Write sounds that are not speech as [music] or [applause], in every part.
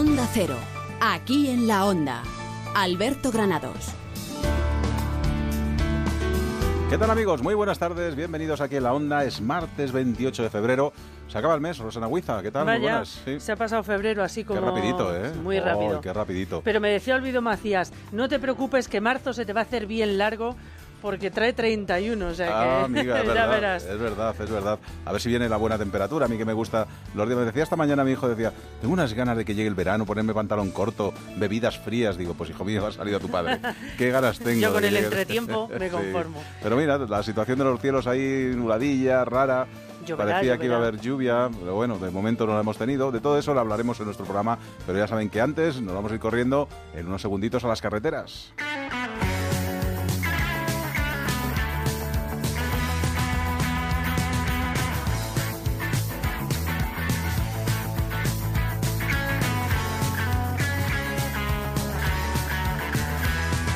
Onda Cero, aquí en la Onda. Alberto Granados. ¿Qué tal amigos? Muy buenas tardes, bienvenidos aquí en la Onda. Es martes 28 de febrero. Se acaba el mes, Rosana Huiza, ¿qué tal? Muy buenas. Sí. se ha pasado febrero así como... Qué rapidito, ¿eh? Muy Oh, rápido. qué rapidito. Pero me decía Olvido Macías, no te preocupes que marzo se te va a hacer bien largo porque trae 31, o sea que Ah, [laughs] amiga, es ya verdad, verás. es verdad, es verdad. A ver si viene la buena temperatura. A mí que me gusta los días. Me decía esta mañana mi hijo, decía, tengo unas ganas de que llegue el verano, ponerme pantalón corto, bebidas frías. Digo, pues hijo mío, ha salido tu padre. [laughs] Qué ganas tengo. Yo con el llegue- entretiempo me [laughs] Sí. conformo. Pero mira, la situación de los cielos ahí nubladilla, rara. Lloverá, Parecía que iba a lloverá. haber lluvia, pero bueno, de momento no la hemos tenido. De todo eso lo hablaremos en nuestro programa, pero ya saben que antes nos vamos a ir corriendo en unos segunditos a las carreteras.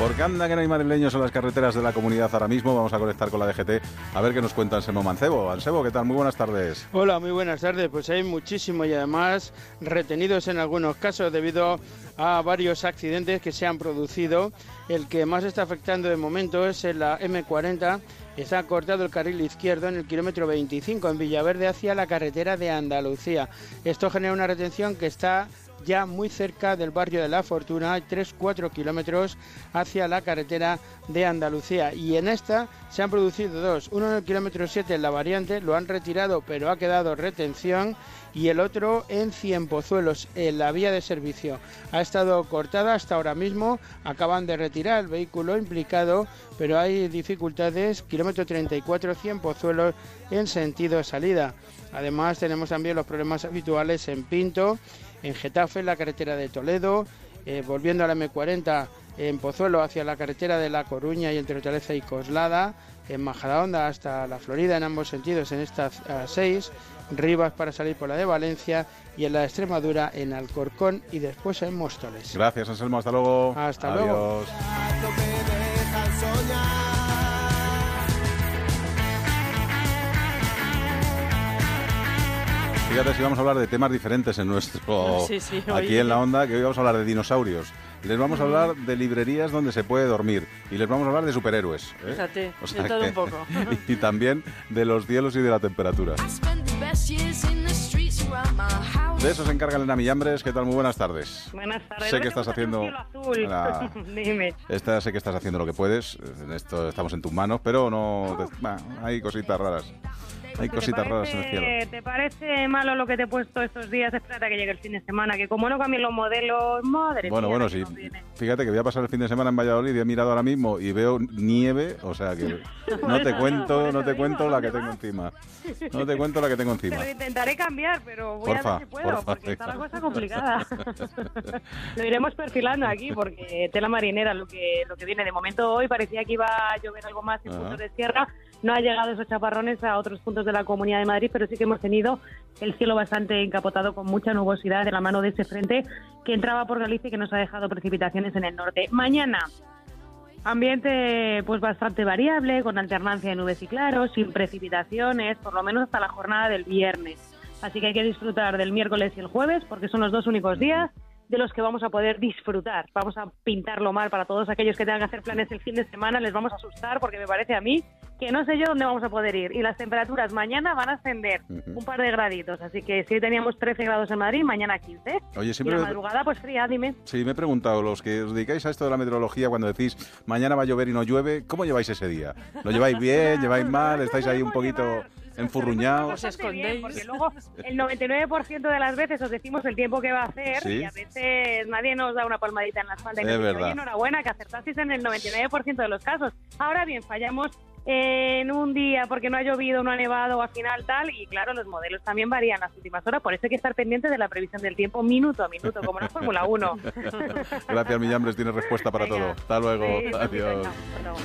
Porque anda que no hay madrileños en las carreteras de la comunidad ahora mismo, vamos a conectar con la DGT a ver qué nos cuenta Anselmo Mancebo. Ansebo, ¿qué tal? Muy buenas tardes. Hola, muy buenas tardes. Pues hay muchísimo y además retenidos en algunos casos debido a varios accidentes que se han producido. El que más está afectando de momento es en la M40. Está cortado el carril izquierdo en el kilómetro 25 en Villaverde hacia la carretera de Andalucía. Esto genera una retención que está ya muy cerca del barrio de La Fortuna, hay 3-4 kilómetros hacia la carretera de Andalucía. Y en esta se han producido dos. Uno en el kilómetro 7 en la variante, lo han retirado pero ha quedado retención. Y el otro en Cienpozuelos, en la vía de servicio. Ha estado cortada hasta ahora mismo, acaban de retirar el vehículo implicado, pero hay dificultades. Kilómetro 34 Cienpozuelos en sentido salida. Además tenemos también los problemas habituales en Pinto, en Getafe, en la carretera de Toledo, eh, volviendo a la M40 en Pozuelo hacia la carretera de La Coruña y entre Hortaleza y Coslada, en Majadahonda hasta la Florida en ambos sentidos en estas 6, Rivas para salir por la de Valencia y en la de Extremadura en Alcorcón y después en Móstoles. Gracias, Anselmo. Hasta luego. Hasta Adiós. luego. Fíjate si vamos a hablar de temas diferentes en nuestro [laughs] Sí, sí, aquí en la onda, que hoy vamos a hablar de dinosaurios. Les vamos a hablar de librerías donde se puede dormir y les vamos a hablar de superhéroes. ¿eh? Fíjate, de todo un poco. [laughs] y también de los cielos y de la temperatura. De eso se encarga Elena Millambres. ¿Qué tal? Muy buenas tardes. Buenas tardes. Sé que estás haciendo- un cielo azul. Ah. [laughs] Dime. Esta sé que estás haciendo lo que puedes. En esto estamos en tus manos, pero no. te- bah, hay cositas raras. Hay ¿Te cositas raras en el cielo. ¿Te parece malo lo que te he puesto estos días? Espérate a que llegue el fin de semana, que como no cambien los modelos, madre Bueno, mía, bueno, sí. Fíjate que voy a pasar el fin de semana en Valladolid y he mirado ahora mismo y veo nieve, o sea que [laughs] no te cuento, no te cuento la que ¿dónde tengo encima. [laughs] No te cuento la que tengo Te encima. lo intentaré cambiar, pero voy Porfa, a ver si puedo, porfa, porque está la cosa complicada. [laughs] lo iremos perfilando aquí, porque tela marinera lo que lo que viene. De momento hoy parecía que iba a llover algo más en puntos de sierra. No ha llegado esos chaparrones a otros puntos de la Comunidad de Madrid, pero sí que hemos tenido el cielo bastante encapotado con mucha nubosidad de la mano de ese frente que entraba por Galicia y que nos ha dejado precipitaciones en el norte. Mañana Ambiente pues bastante variable, con alternancia de nubes y claros, sin precipitaciones, por lo menos hasta la jornada del viernes. Así que hay que disfrutar del miércoles y el jueves, porque son los dos únicos días de los que vamos a poder disfrutar. Vamos a pintarlo mal para todos aquellos que tengan que hacer planes el fin de semana, les vamos a asustar porque me parece a mí que no sé yo dónde vamos a poder ir. Y las temperaturas mañana van a ascender Ujú. un par de graditos, así que si hoy teníamos 13 grados en Madrid, mañana 15. Oye, Y siempre la madrugada pues fría, dime. Sí, me he preguntado, los que os dedicáis a esto de la meteorología, cuando decís mañana va a llover y no llueve, ¿cómo lleváis ese día? ¿Lo lleváis bien? ¿Lleváis mal? ¿Estáis ahí un poquito enfurruñados? Os escondéis. Porque luego el 99% de las veces os decimos el tiempo que va a hacer Sí. y a veces nadie nos da una palmadita en la espalda. y Es nos dice, verdad. Oye, enhorabuena, que acertasteis en el 99% de los casos. Ahora bien, fallamos en un día porque no ha llovido, no ha nevado o al final tal, y claro, los modelos también varían las últimas horas, por eso hay que estar pendiente de la previsión del tiempo minuto a minuto, como en la Fórmula 1. [laughs] Gracias, Millambres, tienes respuesta para Venga. todo. Hasta luego. Sí, Adiós. venga, hasta luego.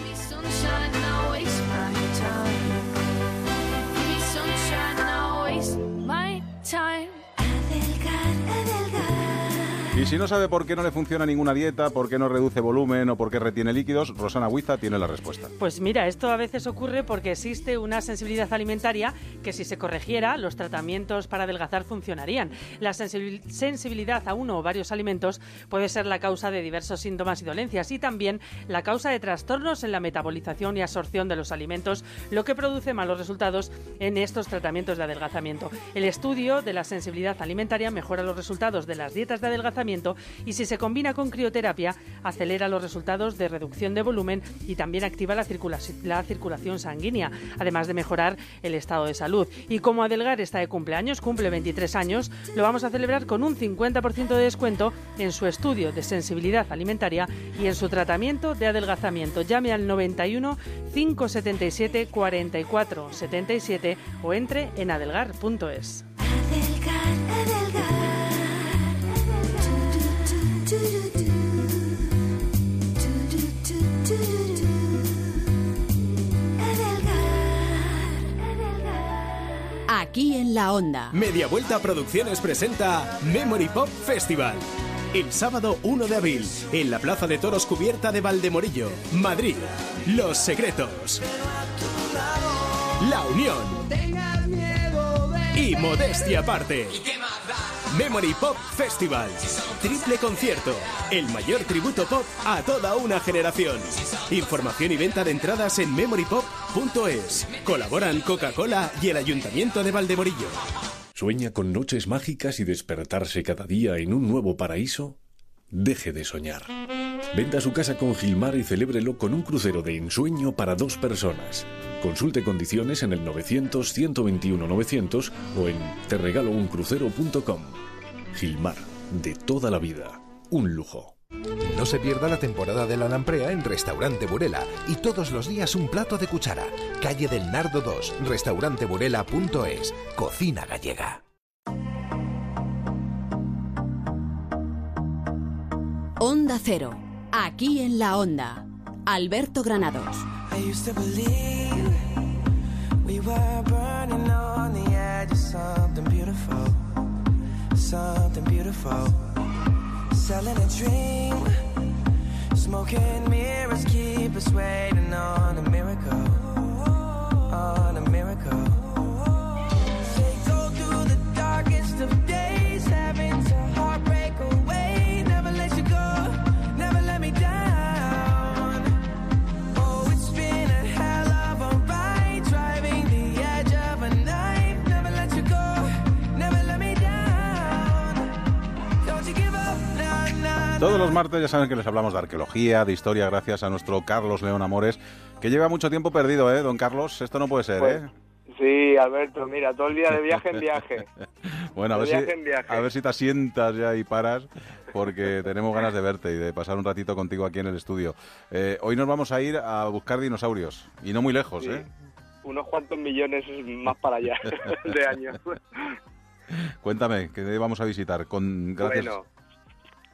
Y si no sabe por qué no le funciona ninguna dieta, por qué no reduce volumen o por qué retiene líquidos, Rosana Huiza tiene la respuesta. Pues mira, esto a veces ocurre porque existe una sensibilidad alimentaria que si se corrigiera, los tratamientos para adelgazar funcionarían. La sensibil- sensibilidad a uno o varios alimentos puede ser la causa de diversos síntomas y dolencias y también la causa de trastornos en la metabolización y absorción de los alimentos, lo que produce malos resultados en estos tratamientos de adelgazamiento. El estudio de la sensibilidad alimentaria mejora los resultados de las dietas de adelgazamiento y si se combina con crioterapia, acelera los resultados de reducción de volumen y también activa la, circulaci- la circulación sanguínea, además de mejorar el estado de salud. Y como Adelgar está de cumpleaños, cumple 23 años, lo vamos a celebrar con un 50% de descuento en su estudio de sensibilidad alimentaria y en su tratamiento de adelgazamiento. Llame al 91 577 44 77 o entre en adelgar.es. Aquí en la onda. Media Vuelta Producciones presenta Memory Pop Festival. El sábado 1 de abril, en la Plaza de Toros Cubierta de Valdemorillo, Madrid. Los Secretos. La Unión. Y Modestia Aparte. Memory Pop Festival. Triple concierto. El mayor tributo pop a toda una generación. Información y venta de entradas en memorypop.es. Colaboran Coca-Cola y el Ayuntamiento de Valdemorillo. ¿Sueña con noches mágicas y despertarse cada día en un nuevo paraíso? Deje de soñar. Venda su casa con Gilmar y celébrelo con un crucero de ensueño para dos personas. Consulte condiciones en el 900-121-900 o en terregalouncrucero.com. Gilmar, de toda la vida. Un lujo. No se pierda la temporada de la lamprea en Restaurante Burela y todos los días un plato de cuchara. Calle del Nardo 2, restauranteburela.es, cocina gallega. Onda Cero. Aquí en la onda. Alberto Granados. Smoking mirrors keep us waiting on a miracle, on a miracle. Todos los martes ya saben que les hablamos de arqueología, de historia, gracias a nuestro Carlos León Amores, que lleva mucho tiempo perdido, ¿eh, don Carlos? Esto no puede ser, Pues, ¿eh? Sí, Alberto, mira, todo el día de viaje en viaje. [laughs] Bueno, a ver, si, viaje en viaje. a ver si te asientas ya y paras, porque tenemos ganas de verte y de pasar un ratito contigo aquí en el estudio. Eh, hoy nos vamos a ir a buscar dinosaurios, y no muy lejos, Sí. ¿eh? Unos cuantos millones más para allá [laughs] de años. Cuéntame, ¿qué vamos a visitar? Con, gracias. Bueno,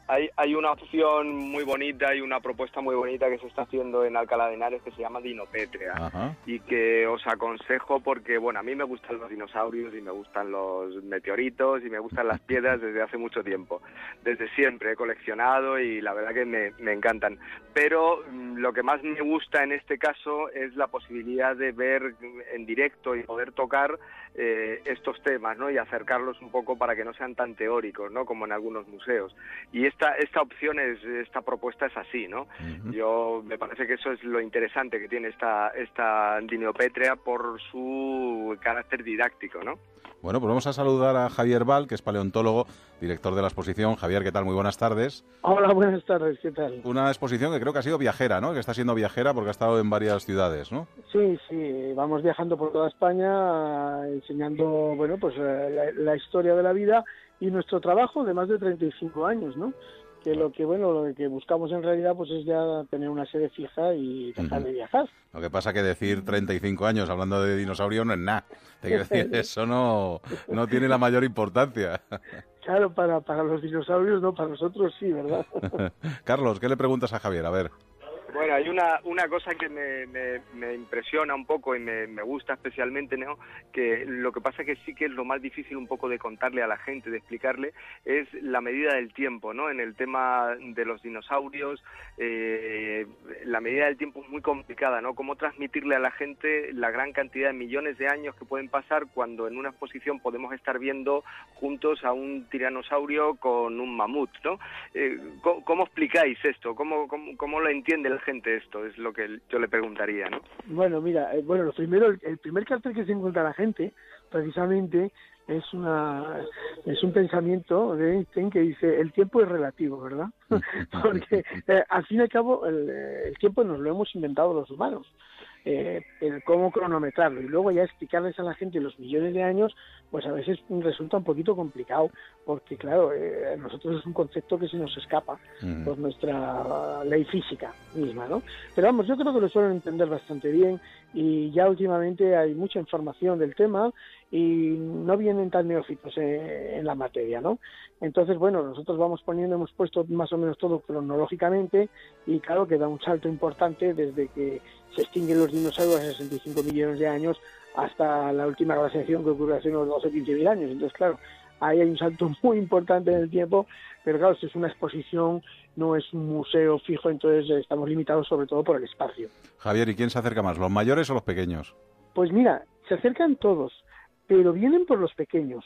hay, hay una opción muy bonita y una propuesta muy bonita que se está haciendo en Alcalá de Henares que se llama Dinopétrea. Ajá. y que os aconsejo porque, bueno, a mí me gustan los dinosaurios y me gustan los meteoritos y me gustan las piedras desde hace mucho tiempo. Desde siempre he coleccionado y la verdad que me, me encantan. Pero mm, lo que más me gusta en este caso es la posibilidad de ver en directo y poder tocar eh, estos temas, ¿no? Y acercarlos un poco para que no sean tan teóricos, ¿no? Como en algunos museos. Y esta, esta opción, es, esta propuesta es así, ¿no? Yo me parece que eso es lo interesante que tiene esta, esta dinopétrea por su carácter didáctico, ¿no? Bueno, pues vamos a saludar a Javier Val, que es paleontólogo, director de la exposición. Javier, ¿qué tal? Muy buenas tardes. Hola, buenas tardes, ¿qué tal? Una exposición que creo que ha sido viajera, ¿no? Que está siendo viajera porque ha estado en varias ciudades, ¿no? Sí, sí, vamos viajando por toda España enseñando, bueno, pues eh, la, la historia de la vida y nuestro trabajo de más de 35 años, ¿no? Que lo que, bueno, lo que buscamos en realidad pues es ya tener una sede fija y dejar de viajar. Lo que pasa que decir 35 años hablando de dinosaurio no es nada. Te quiero decir, [laughs] eso no, no tiene la mayor importancia. Claro, para, para los dinosaurios no, para nosotros sí, ¿verdad? [laughs] Carlos, ¿qué le preguntas a Javier? A ver. Bueno, hay una, una cosa que me, me, me impresiona un poco y me, me gusta especialmente, ¿no? que lo que pasa que sí que es lo más difícil un poco de contarle a la gente, de explicarle, es la medida del tiempo, ¿no? En el tema de los dinosaurios, eh, la medida del tiempo es muy complicada, ¿no? Cómo transmitirle a la gente la gran cantidad de millones de años que pueden pasar cuando en una exposición podemos estar viendo juntos a un tiranosaurio con un mamut, ¿no? Eh, ¿cómo, cómo explicáis esto? ¿Cómo, cómo, ¿Cómo lo entiende la gente esto? Es lo que yo le preguntaría, ¿no? Bueno, mira, eh, bueno, lo primero, el, primer cartel que se encuentra la gente, precisamente, es una es un pensamiento de Einstein que dice el tiempo es relativo, ¿verdad? [laughs] [laughs] Porque eh, al fin y al cabo el, eh, el tiempo nos lo hemos inventado los humanos. Eh, el cómo cronometrarlo y luego ya explicarles a la gente los millones de años, pues a veces resulta un poquito complicado, porque claro, eh, a nosotros es un concepto que se nos escapa por nuestra ley física misma, ¿no? Pero vamos, yo creo que lo suelen entender bastante bien y ya últimamente hay mucha información del tema y no vienen tan neófitos eh, en la materia, ¿no? Entonces, bueno, nosotros vamos poniendo, hemos puesto más o menos todo cronológicamente y claro que da un salto importante desde que se extinguen los dinosaurios hace 65 millones de años hasta la última glaciación que ocurrió hace unos 12 15 mil años. Entonces, claro, ahí hay un salto [laughs] muy importante en el tiempo, pero claro, esto es una exposición, no es un museo fijo, entonces eh, estamos limitados sobre todo por el espacio. Javier, ¿y quién se acerca más, los mayores o los pequeños? Pues mira, se acercan todos, pero vienen por los pequeños.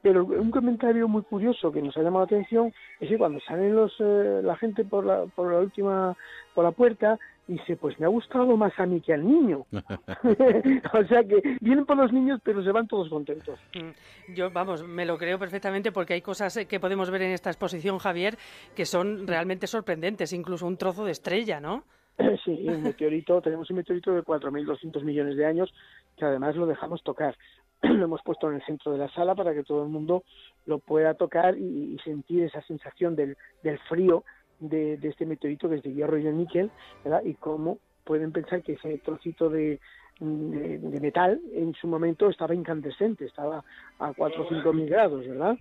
Pero un comentario muy curioso que nos ha llamado la atención es que cuando salen los eh, la gente por la por la última por la puerta dice pues me ha gustado más a mí que al niño. [laughs] [laughs] o sea que vienen por los niños pero se van todos contentos. Mm, Yo, vamos, me lo creo perfectamente porque hay cosas eh, que podemos ver en esta exposición, Javier, que son realmente sorprendentes, incluso un trozo de estrella, ¿no? Sí, un meteorito, tenemos un meteorito de 4.200 millones de años que además lo dejamos tocar. Lo hemos puesto en el centro de la sala para que todo el mundo lo pueda tocar y, y sentir esa sensación del, del frío de, de este meteorito que es de hierro y de níquel, ¿verdad? Y cómo pueden pensar que ese trocito de, de, de metal en su momento estaba incandescente, estaba a 4 o 5 mil grados, ¿verdad?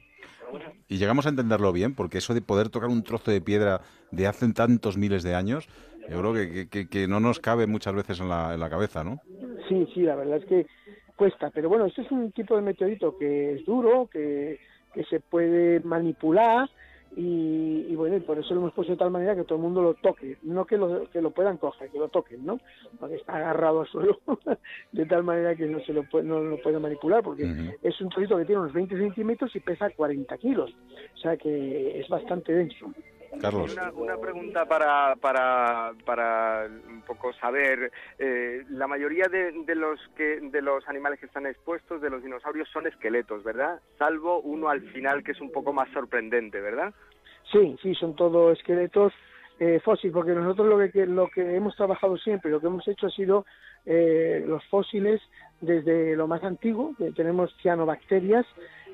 Y llegamos a entenderlo bien, porque eso de poder tocar un trozo de piedra de hace tantos miles de años, yo creo que, que- que- que no nos cabe muchas veces en la, en la cabeza, ¿no? Sí, sí, la verdad es que cuesta, pero bueno, este es un tipo de meteorito que es duro, que, que se puede manipular y, y bueno, y por eso lo hemos puesto de tal manera que todo el mundo lo toque, no que lo, que lo puedan coger, que lo toquen, ¿no? Porque está agarrado al suelo [laughs] de tal manera que no se lo puede, no lo puede manipular, porque es un trocito que tiene unos 20 centímetros y pesa 40 kilos, o sea que es bastante denso. Carlos. Una, una pregunta para, para, para un poco saber. eh, la mayoría de, de los que de los animales que están expuestos, de los dinosaurios, son esqueletos, ¿verdad? Salvo uno al final que es un poco más sorprendente, ¿verdad? Sí, sí, son todo esqueletos eh, fósiles, porque nosotros lo que, que- lo que hemos trabajado siempre, lo que hemos hecho ha sido eh, los fósiles desde lo más antiguo, que tenemos cianobacterias,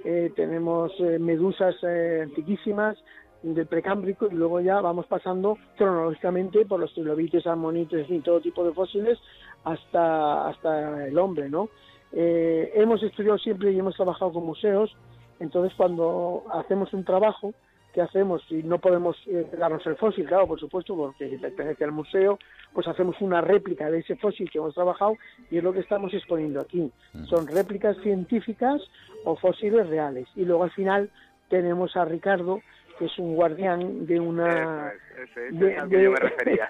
eh, tenemos eh, medusas eh, antiquísimas del precámbrico y luego ya vamos pasando cronológicamente por los trilobites, ammonites y todo tipo de fósiles hasta, hasta el hombre, ¿no? Eh, hemos estudiado siempre y hemos trabajado con museos, entonces cuando hacemos un trabajo, ¿qué hacemos? Si no podemos eh, darnos el fósil, claro, por supuesto, porque pertenece al museo, pues hacemos una réplica de ese fósil que hemos trabajado y es lo que estamos exponiendo aquí. Son réplicas científicas o fósiles reales. Y luego al final tenemos a Ricardo, que es un guardián de una... Es al que de- yo me refería.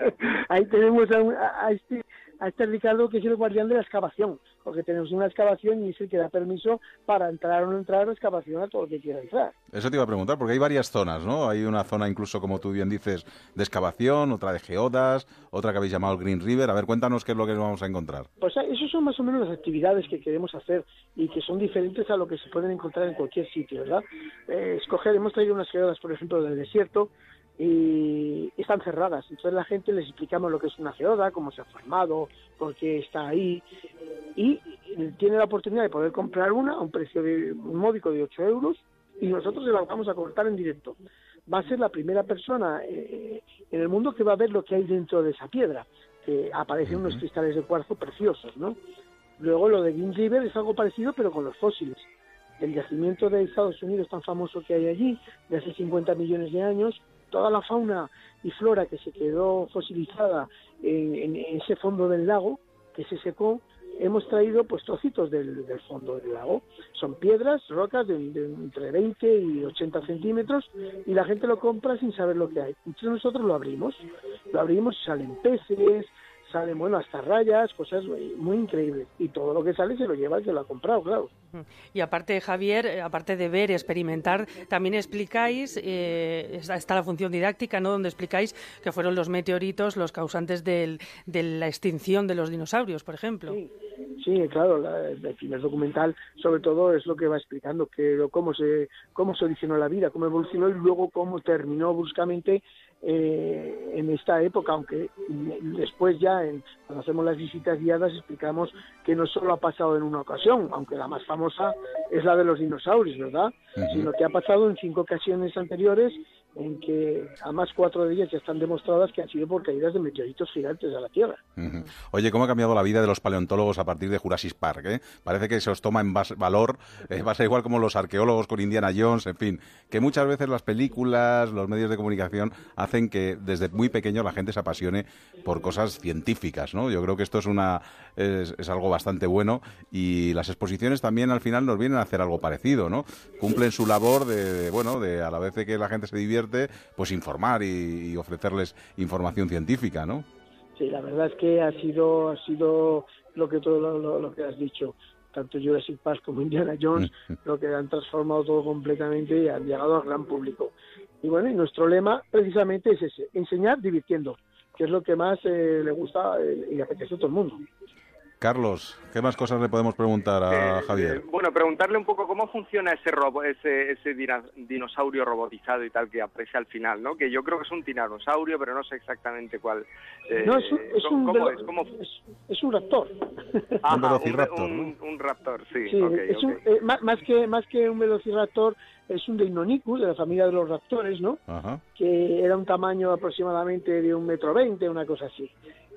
[laughs] Ahí tenemos a, un- a este a este Ricardo que es el guardián de la excavación, porque tenemos una excavación y es el que da permiso para entrar o no entrar a la excavación a todo el que quiera entrar. Eso te iba a preguntar, porque hay varias zonas, ¿no? Hay una zona incluso, como tú bien dices, de excavación, otra de geodas, otra que habéis llamado el Green River. A ver, cuéntanos qué es lo que nos vamos a encontrar. Pues ah, esas son más o menos las actividades que queremos hacer y que son diferentes a lo que se pueden encontrar en cualquier sitio, ¿verdad? Eh, escoger, hemos traído unas geodas, por ejemplo, del desierto y están cerradas. Entonces la gente les explicamos lo que es una geoda, cómo se ha formado, por qué está ahí y tiene la oportunidad de poder comprar una a un precio de módico de 8 euros y nosotros se la vamos a cortar en directo. Va a ser la primera persona eh, en el mundo que va a ver lo que hay dentro de esa piedra, que aparecen unos cristales de cuarzo preciosos, ¿no? Luego lo de Green River es algo parecido pero con los fósiles. El yacimiento de Estados Unidos tan famoso que hay allí, de hace 50 millones de años, toda la fauna y flora que se quedó fosilizada en, en- ese fondo del lago, que se secó, hemos traído pues trocitos del, del fondo del lago. Son piedras, rocas de, de entre 20 y 80 centímetros y la gente lo compra sin saber lo que hay. Entonces nosotros lo abrimos, lo abrimos y salen peces, salen, bueno, hasta rayas, cosas muy, increíbles. Y todo lo que sale se lo lleva el que lo ha comprado, claro. Y aparte, Javier, eh, aparte de ver, experimentar, también explicáis, eh, está, la función didáctica, ¿no? Donde explicáis que fueron los meteoritos los causantes del- de la extinción de los dinosaurios, por ejemplo. Sí, claro, la- el primer documental sobre todo es lo que va explicando que cómo se cómo se originó la vida, cómo evolucionó y luego cómo terminó bruscamente eh, en esta época, aunque después ya en, cuando hacemos las visitas guiadas explicamos que no solo ha pasado en una ocasión, aunque la más famosa es la de los dinosaurios, ¿verdad? Sino que ha pasado en cinco ocasiones anteriores en que además cuatro de ellas ya están demostradas que han sido por caídas de meteoritos gigantes a la Tierra. Ujú. Oye, ¿cómo ha cambiado la vida de los paleontólogos a partir de Jurassic Park? eh? Parece que se os toma en valor, eh, va a ser igual como los arqueólogos con Indiana Jones, en fin, que muchas veces las películas, los medios de comunicación hacen que desde muy pequeño la gente se apasione por cosas científicas, ¿no? Yo creo que esto es una es, es algo bastante bueno y las exposiciones también al final nos vienen a hacer algo parecido, ¿no? Cumplen su labor de, de, bueno, de a la vez de que la gente se divierte, pues informar y, y ofrecerles información científica, ¿no? Sí, la verdad es que ha sido, ha sido lo que todo lo, lo- lo que has dicho, tanto Jurassic Park como Indiana Jones, [laughs] lo que han transformado todo completamente y han llegado al gran público. Y bueno, y nuestro lema precisamente es ese, enseñar divirtiendo, que es lo que más eh, le gusta eh, y le apetece a todo el mundo. Carlos, ¿qué más cosas le podemos preguntar a Javier? Eh, bueno, preguntarle un poco cómo funciona ese robo, ese, ese dinosaurio robotizado y tal que aparece al final, ¿no? Que yo creo que es un tiranosaurio, pero no sé exactamente cuál. eh, no, es un, es ¿cómo- un, cómo es? ¿Cómo- es- es un raptor. Ajá, Un velociraptor, un, un raptor, sí. Sí, ok, es un- ok. eh, má- más, que, más que un velociraptor, es un Deinonychus, de la familia de los raptores, ¿no? Ajá. que era un tamaño aproximadamente de un metro veinte, una cosa así.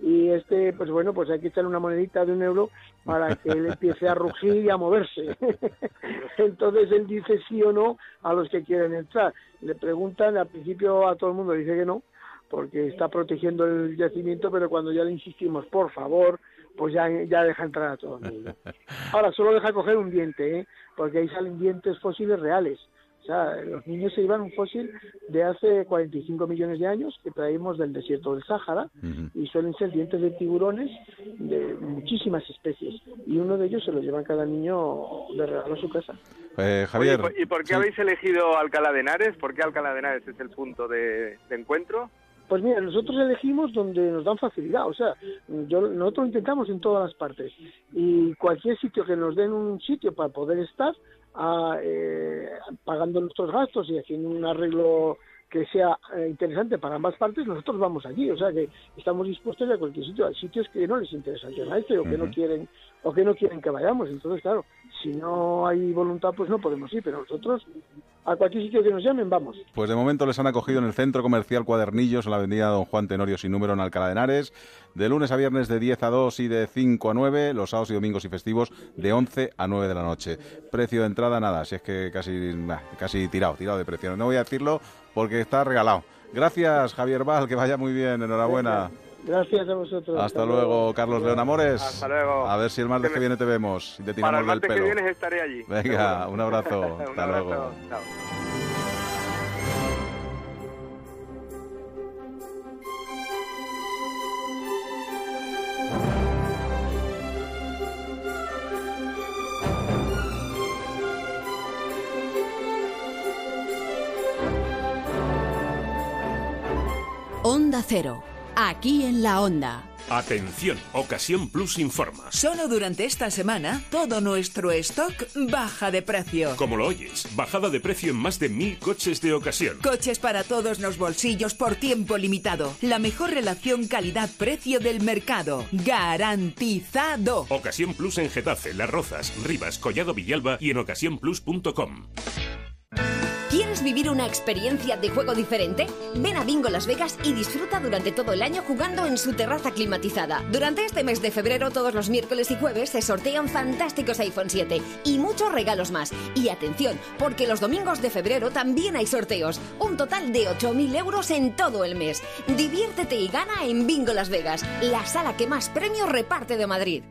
Y este, pues bueno, pues hay que echarle una monedita de un euro para que él empiece a rugir y a moverse. [laughs] Entonces él dice sí o no a los que quieren entrar. Le preguntan, al principio a todo el mundo dice que no, porque está protegiendo el yacimiento, pero cuando ya le insistimos, por favor, pues ya, ya deja entrar a todo el mundo. [laughs] Ahora, solo deja coger un diente, ¿eh? porque ahí salen dientes fósiles reales. O sea, los niños se llevan un fósil de hace 45 millones de años que traemos del desierto del Sáhara y suelen ser dientes de tiburones de muchísimas especies. Y uno de ellos se lo lleva cada niño de regalo a su casa. Eh, Oye, Javier, ¿y por- ¿y por qué sí. habéis elegido Alcalá de Henares? ¿Por qué Alcalá de Henares es el punto de, de encuentro? Pues mira, nosotros elegimos donde nos dan facilidad, o sea, yo, nosotros intentamos en todas las partes y cualquier sitio que nos den un sitio para poder estar, ah, eh, pagando nuestros gastos y haciendo un arreglo que sea eh, interesante para ambas partes, nosotros vamos allí, o sea que estamos dispuestos a cualquier sitio, hay sitios que no les interesa el tema este o que no quieren o que no quieren que vayamos, entonces claro, si no hay voluntad pues no podemos ir, pero nosotros a cualquier sitio que nos llamen vamos. Pues de momento les han acogido en el Centro Comercial Cuadernillos, en la avenida Don Juan Tenorio sin número en Alcalá de Henares, de lunes a viernes de 10 a 2 y de 5 a 9, los sábados y domingos y festivos de 11 a 9 de la noche. Precio de entrada, nada, si es que casi, bah, casi tirado, tirado de precio. No voy a decirlo porque está regalado. Gracias, Javier Val, que vaya muy bien, enhorabuena. Gracias a vosotros. Hasta luego, Carlos León Amores. Hasta luego. A ver si el martes que viene te vemos y te Para tiramos el del martes que viene estaré allí. Venga, un abrazo. [laughs] Un Hasta abrazo. luego. Chao. Cero, aquí en la Onda. Atención, Ocasión Plus informa. Solo durante esta semana, todo nuestro stock baja de precio. Como lo oyes, bajada de precio en más de mil coches de ocasión. Coches para todos los bolsillos por tiempo limitado. La mejor relación calidad-precio del mercado. Garantizado. Ocasión Plus en Getafe, Las Rozas, Rivas, Collado Villalba y en ocasiónplus.com. ¿Quieres ¿Quieres vivir una experiencia de juego diferente? Ven a Bingo Las Vegas y disfruta durante todo el año jugando en su terraza climatizada. Durante este mes de febrero, todos los miércoles y jueves se sortean fantásticos iPhone 7 y muchos regalos más. Y atención, porque los domingos de febrero también hay sorteos. Un total de 8.000 euros en todo el mes. Diviértete y gana en Bingo Las Vegas, la sala que más premios reparte de Madrid.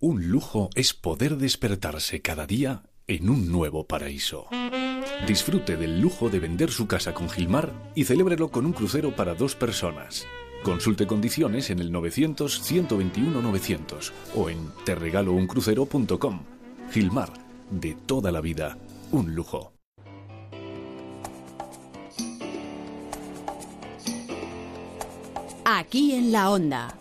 Un lujo es poder despertarse cada día en un nuevo paraíso. Disfrute del lujo de vender su casa con Gilmar y celébrelo con un crucero para dos personas. Consulte condiciones en el 900-121-900 o en terregalouncrucero.com. Gilmar, de toda la vida, un lujo. Aquí en la onda.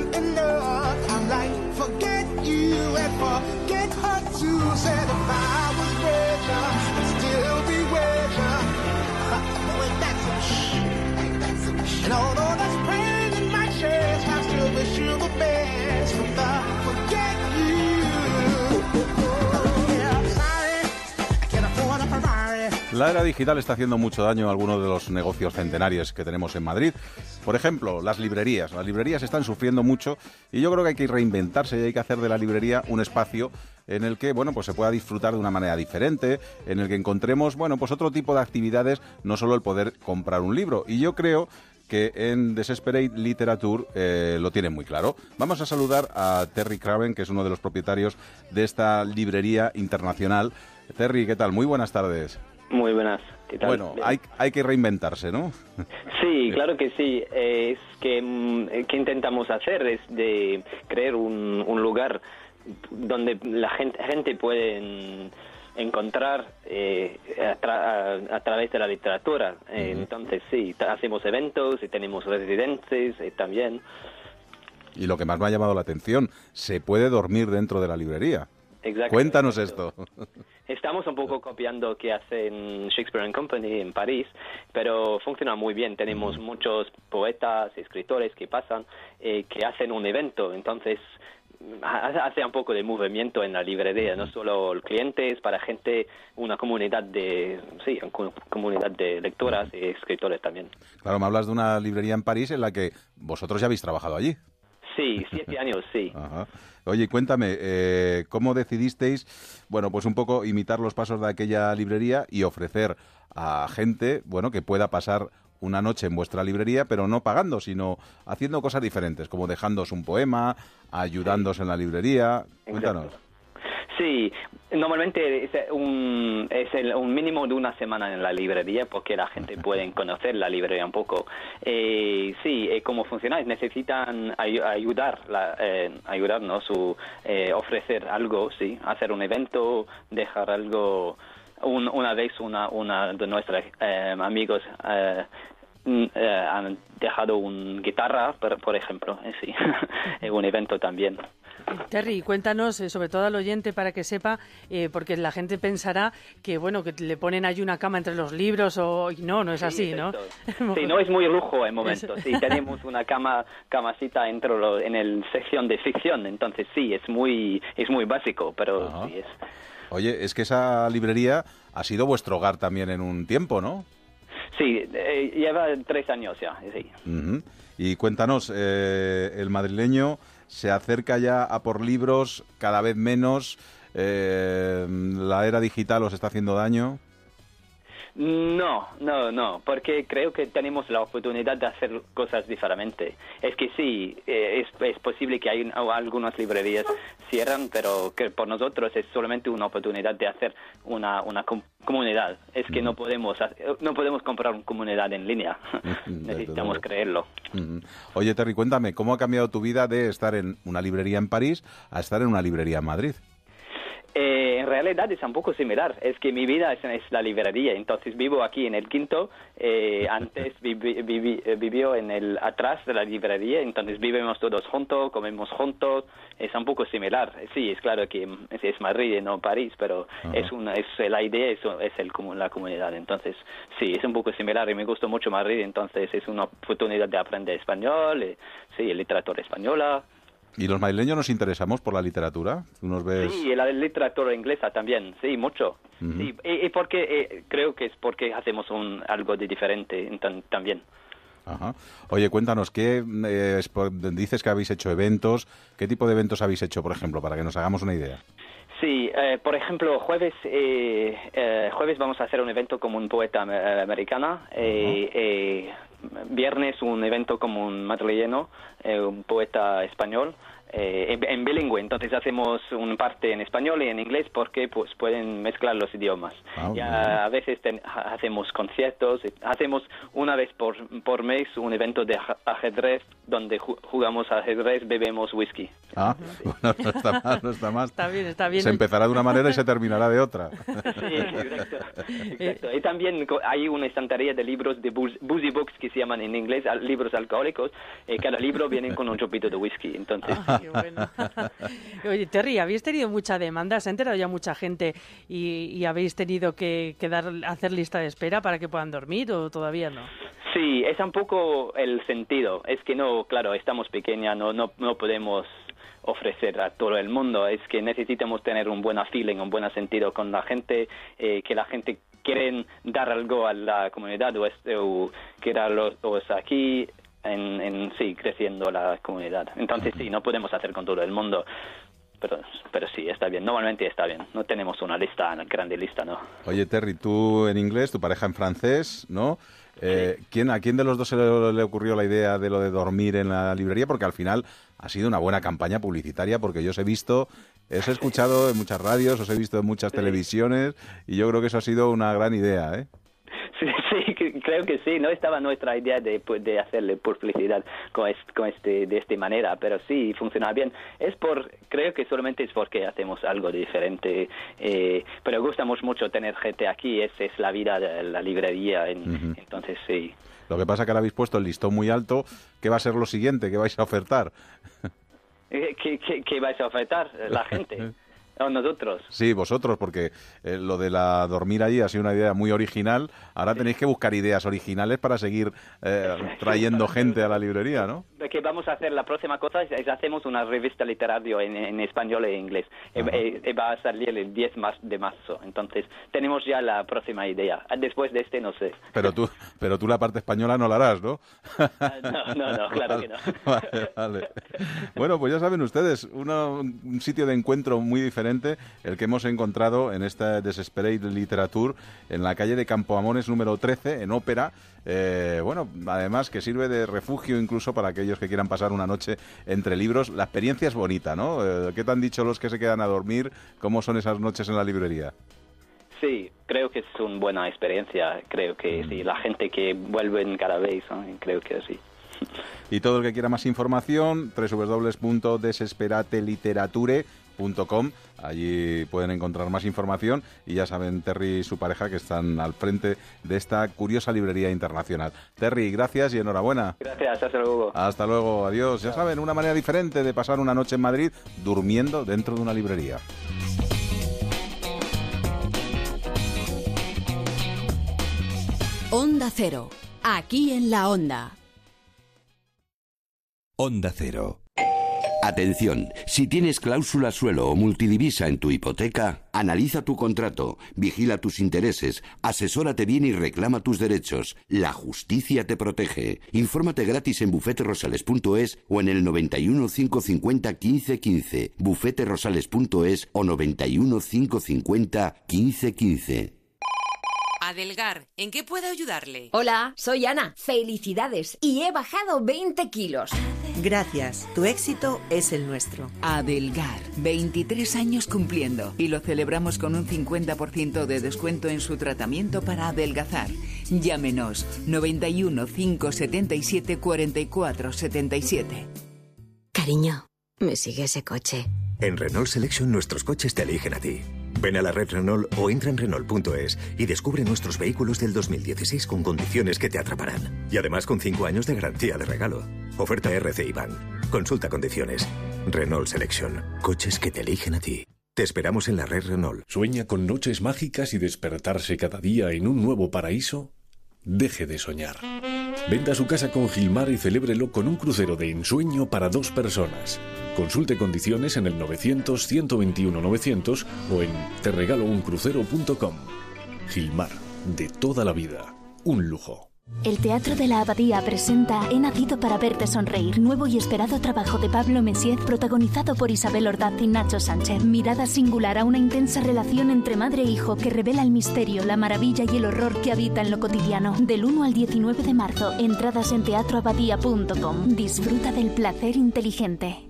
Wasn't enough. I'm like, forget you and forget her too. Said if I was richer, I'd still be you. [laughs] Boy, that's some shit. And although there's pain La era digital está haciendo mucho daño a algunos de los negocios centenarios que tenemos en Madrid. Por ejemplo, las librerías. Las librerías están sufriendo mucho y yo creo que hay que reinventarse y hay que hacer de la librería un espacio en el que, bueno, pues se pueda disfrutar de una manera diferente, en el que encontremos, bueno, pues otro tipo de actividades, no solo el poder comprar un libro. Y yo creo que en Desesperate Literature eh, lo tienen muy claro. Vamos a saludar a Terry Craven, que es uno de los propietarios de esta librería internacional. Terry, ¿qué tal? Muy buenas tardes. Muy buenas. ¿Qué tal? Bueno, hay, hay que reinventarse, ¿no? [laughs] Sí, claro que sí. Es que mm, que intentamos hacer es de crear un, un lugar donde la gente, gente puede encontrar eh, a, tra- a- a través de la literatura. Entonces sí, hacemos eventos y tenemos residentes eh, también. Y lo que más me ha llamado la atención, se puede dormir dentro de la librería. Exacto, Cuéntanos esto. [laughs] Estamos un poco copiando que hacen Shakespeare and Company en París, pero funciona muy bien. Tenemos muchos poetas, escritores que pasan, eh, que hacen un evento. Entonces, ha- hace un poco de movimiento en la librería, no solo clientes, para gente, una comunidad de, sí, una co- comunidad de lectoras y escritores también. Claro, me hablas de una librería en París en la que vosotros ya habéis trabajado allí. Sí, siete años, sí. Ajá. Oye, cuéntame, eh, ¿cómo decidisteis, bueno, pues un poco imitar los pasos de aquella librería y ofrecer a gente, bueno, que pueda pasar una noche en vuestra librería, pero no pagando, sino haciendo cosas diferentes, como dejándoos un poema, ayudándoos en la librería? Cuéntanos. Sí, normalmente es un, es el- un mínimo de una semana en la librería porque la gente [laughs] puede conocer la librería un poco. Eh, sí, eh, ¿cómo funciona? Necesitan ay- ayudar, la- eh, ayudarnos o eh, ofrecer algo, sí, hacer un evento, dejar algo. Un- una vez una, una de nuestros eh, amigos eh, eh, han dejado una guitarra, por, por ejemplo, eh, sí, [laughs] en un evento también. Terry, cuéntanos, eh, sobre todo al oyente, para que sepa, eh, porque la gente pensará que, bueno, que le ponen ahí una cama entre los libros o... y no, no es así, ¿no? [laughs] Sí, no es muy lujo en momento. Sí, tenemos una cama, camasita entre lo- en el sección de ficción, entonces sí, es muy, es muy básico, pero sí es. Oye, es que esa librería ha sido vuestro hogar también en un tiempo, ¿no? Sí, eh, lleva tres años ya, sí. Y cuéntanos, eh, el madrileño se acerca ya a por libros cada vez menos, eh, la era digital os está haciendo daño. No, no, no, porque creo que tenemos la oportunidad de hacer cosas diferentes. Es que sí, eh, es, es posible que hay un- algunas librerías cierran, pero que por nosotros es solamente una oportunidad de hacer una, una com- comunidad. Es que no podemos ha- no podemos comprar una comunidad en línea. [laughs] Necesitamos luego. creerlo. Ujú. Oye, Terry, cuéntame, ¿cómo ha cambiado tu vida de estar en una librería en París a estar en una librería en Madrid? Eh, en realidad es un poco similar. Es que mi vida es, es la librería. Entonces vivo aquí en el quinto. eh, antes [laughs] vivi- vivi- eh, vivió en el atrás de la librería. Entonces vivimos todos juntos, comemos juntos. Es un poco similar. Sí, es claro que es, es Madrid y no París, pero es una, es la idea es, es el la comunidad. Entonces sí, es un poco similar y me gusta mucho Madrid. Entonces es una oportunidad de aprender español, eh, sí, literatura española. ¿Y los madrileños nos interesamos por la literatura? ¿Tú nos ves...? Sí, la literatura inglesa también, sí, mucho. Ujú. Sí, y, y porque eh, creo que es porque hacemos un, algo de diferente también. Ajá. Oye, cuéntanos, ¿qué eh, dices que habéis hecho eventos? ¿Qué tipo de eventos habéis hecho, por ejemplo, para que nos hagamos una idea? Sí, eh, por ejemplo, jueves eh, eh, jueves vamos a hacer un evento como un poeta eh, americana. eh, eh, viernes un evento como un madrileño, eh, un poeta español. Eh, en, en bilingüe, entonces hacemos un parte en español y en inglés porque pues pueden mezclar los idiomas. Ah, ya a veces ten- ha- hacemos conciertos, eh, hacemos una vez por, por mes un evento de aj- ajedrez donde ju- jugamos ajedrez, bebemos whisky. Ah, [laughs] bueno, no está mal, no está mal. Está bien, está bien. Se empezará de una manera y se terminará de otra. Sí, exacto. Exacto. Y también hay una estantería de libros de boozy books que se llaman en inglés libros alcohólicos. Eh, cada libro viene con un chupito de whisky. Entonces, Qué bueno. [laughs] Oye, Terry, habéis tenido mucha demanda, se ha enterado ya mucha gente y, y habéis tenido que, que dar, hacer lista de espera para que puedan dormir o todavía no. sí, es un poco el sentido. Es que no, claro, estamos pequeña, no, no, no podemos ofrecer a todo el mundo. Es que necesitamos tener un buen feeling, un buen sentido con la gente, eh, que la gente quieren dar algo a la comunidad o, es- o quedarlos aquí. En, en sí creciendo la comunidad. Entonces sí no podemos hacer con todo el mundo pero pero sí está bien. Normalmente está bien. No tenemos una lista una grande lista no Oye, Terry, tú en inglés, tu pareja en francés, ¿no? Eh, ¿quién, ¿A quién de los dos se le, le ocurrió la idea de lo de dormir en la librería? Porque al final ha sido una buena campaña publicitaria, porque yo os he visto, os he [laughs] escuchado en muchas radios, os he visto en muchas televisiones, y yo creo que eso ha sido una gran idea, ¿eh? Sí, [laughs] sí, que- creo que sí. No estaba nuestra idea de, pues, de hacerle publicidad con, es- con este, de esta manera, pero sí funciona bien. Es por, creo que solamente es porque hacemos algo diferente. Eh, pero gustamos mucho tener gente aquí. Es, es la vida de la librería. en- Entonces sí. Lo que pasa es que ahora habéis puesto el listón muy alto. ¿Qué va a ser lo siguiente? ¿Qué vais a ofertar? Eh, ¿Qué, qué, qué vais a ofertar la gente? [laughs] O nosotros. Sí, vosotros, porque eh, lo de la dormir allí ha sido una idea muy original. Ahora tenéis que buscar ideas originales para seguir eh, trayendo gente a la librería, ¿no? Que vamos a hacer la próxima cosa es, es hacemos una revista literaria en, en español e inglés. Eh, eh, eh, va a salir el 10 mar- de marzo. Entonces, tenemos ya la próxima idea. Después de este, no sé. Pero tú, pero tú la parte española no la harás, ¿no? No, no, no, claro que no. [laughs] Vale, vale. Bueno, pues ya saben ustedes, un sitio de encuentro muy diferente, el que hemos encontrado en esta Desesperate Literature, en la calle de Campo Amones número 13, en Ópera. Eh, bueno, además que sirve de refugio incluso para aquellos que quieran pasar una noche entre libros. La experiencia es bonita, ¿no? Eh, ¿Qué te han dicho los que se quedan a dormir? ¿Cómo son esas noches en la librería? Sí, creo que es una buena experiencia. Creo que sí, la gente que vuelven cada vez, ¿no? creo que sí. Y todo el que quiera más información, www.desesperateliterature.com. Allí pueden encontrar más información y ya saben Terry y su pareja que están al frente de esta curiosa librería internacional. Terry, gracias y enhorabuena. Gracias, hasta luego. Hasta luego, adiós. Ya saben, una manera diferente de pasar una noche en Madrid durmiendo dentro de una librería. Onda Cero, aquí en la Onda. Onda Cero. Atención, si tienes cláusula suelo o multidivisa en tu hipoteca, analiza tu contrato, vigila tus intereses, asesórate bien y reclama tus derechos. La justicia te protege. Infórmate gratis en bufeterosales.es o en el 91 550 1515, bufeterosales.es o 91 550 1515. Adelgar, ¿en qué puedo ayudarle? Hola, soy Ana. Felicidades. Y he bajado 20 kilos. Gracias. Tu éxito es el nuestro. Adelgar, 23 años cumpliendo y lo celebramos con un 50% de descuento en su tratamiento para adelgazar. Llámenos 91 577 44 77. Cariño, me sigue ese coche. En Renault Selection nuestros coches te eligen a ti. Ven a la red Renault o entra en Renault.es y descubre nuestros vehículos del 2016 con condiciones que te atraparán. Y además con 5 años de garantía de regalo. Oferta RCI Bank. Consulta condiciones. Renault Selection. Coches que te eligen a ti. Te esperamos en la red Renault. ¿Sueña con noches mágicas y despertarse cada día en un nuevo paraíso? Deje de soñar. Venda su casa con Gilmar y celébrelo con un crucero de ensueño para dos personas. Consulte condiciones en el 900-121-900 o en terregalouncrucero.com. Gilmar, de toda la vida. Un lujo. El Teatro de la Abadía presenta He nacido para verte sonreír, nuevo y esperado trabajo de Pablo Messier, protagonizado por Isabel Ordaz y Nacho Sánchez. Mirada singular a una intensa relación entre madre e hijo que revela el misterio, la maravilla y el horror que habita en lo cotidiano. Del 1 al 19 de marzo, entradas en teatroabadía.com. Disfruta del placer inteligente.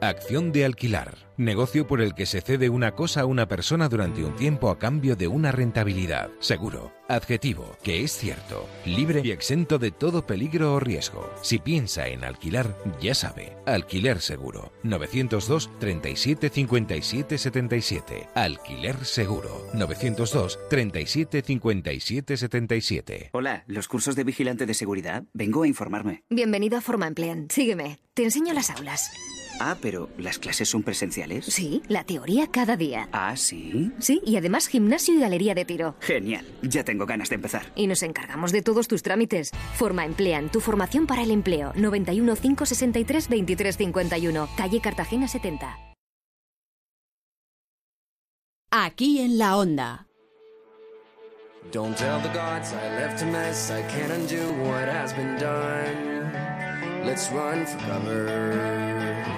Acción de alquilar. Negocio por el que se cede una cosa a una persona durante un tiempo a cambio de una rentabilidad. Seguro. Adjetivo. Que es cierto. Libre y exento de todo peligro o riesgo. Si piensa en alquilar, ya sabe. Alquiler seguro. 902 37 57 77. Alquiler seguro. 902 37 57 77. Hola, ¿los cursos de vigilante de seguridad? Vengo a informarme. Bienvenido a Forma Emplean. Sígueme. Te enseño las aulas. Ah, pero ¿las clases son presenciales? Sí, la teoría cada día. Ah, sí. Sí, y además gimnasio y galería de tiro. Genial. Ya tengo ganas de empezar. Y nos encargamos de todos tus trámites. Forma Emplean, tu formación para el empleo. 91 563 23 51, calle Cartagena 70. Aquí en la onda. Don't tell the gods I left a mess. I can't undo what has been done. Let's run for cover.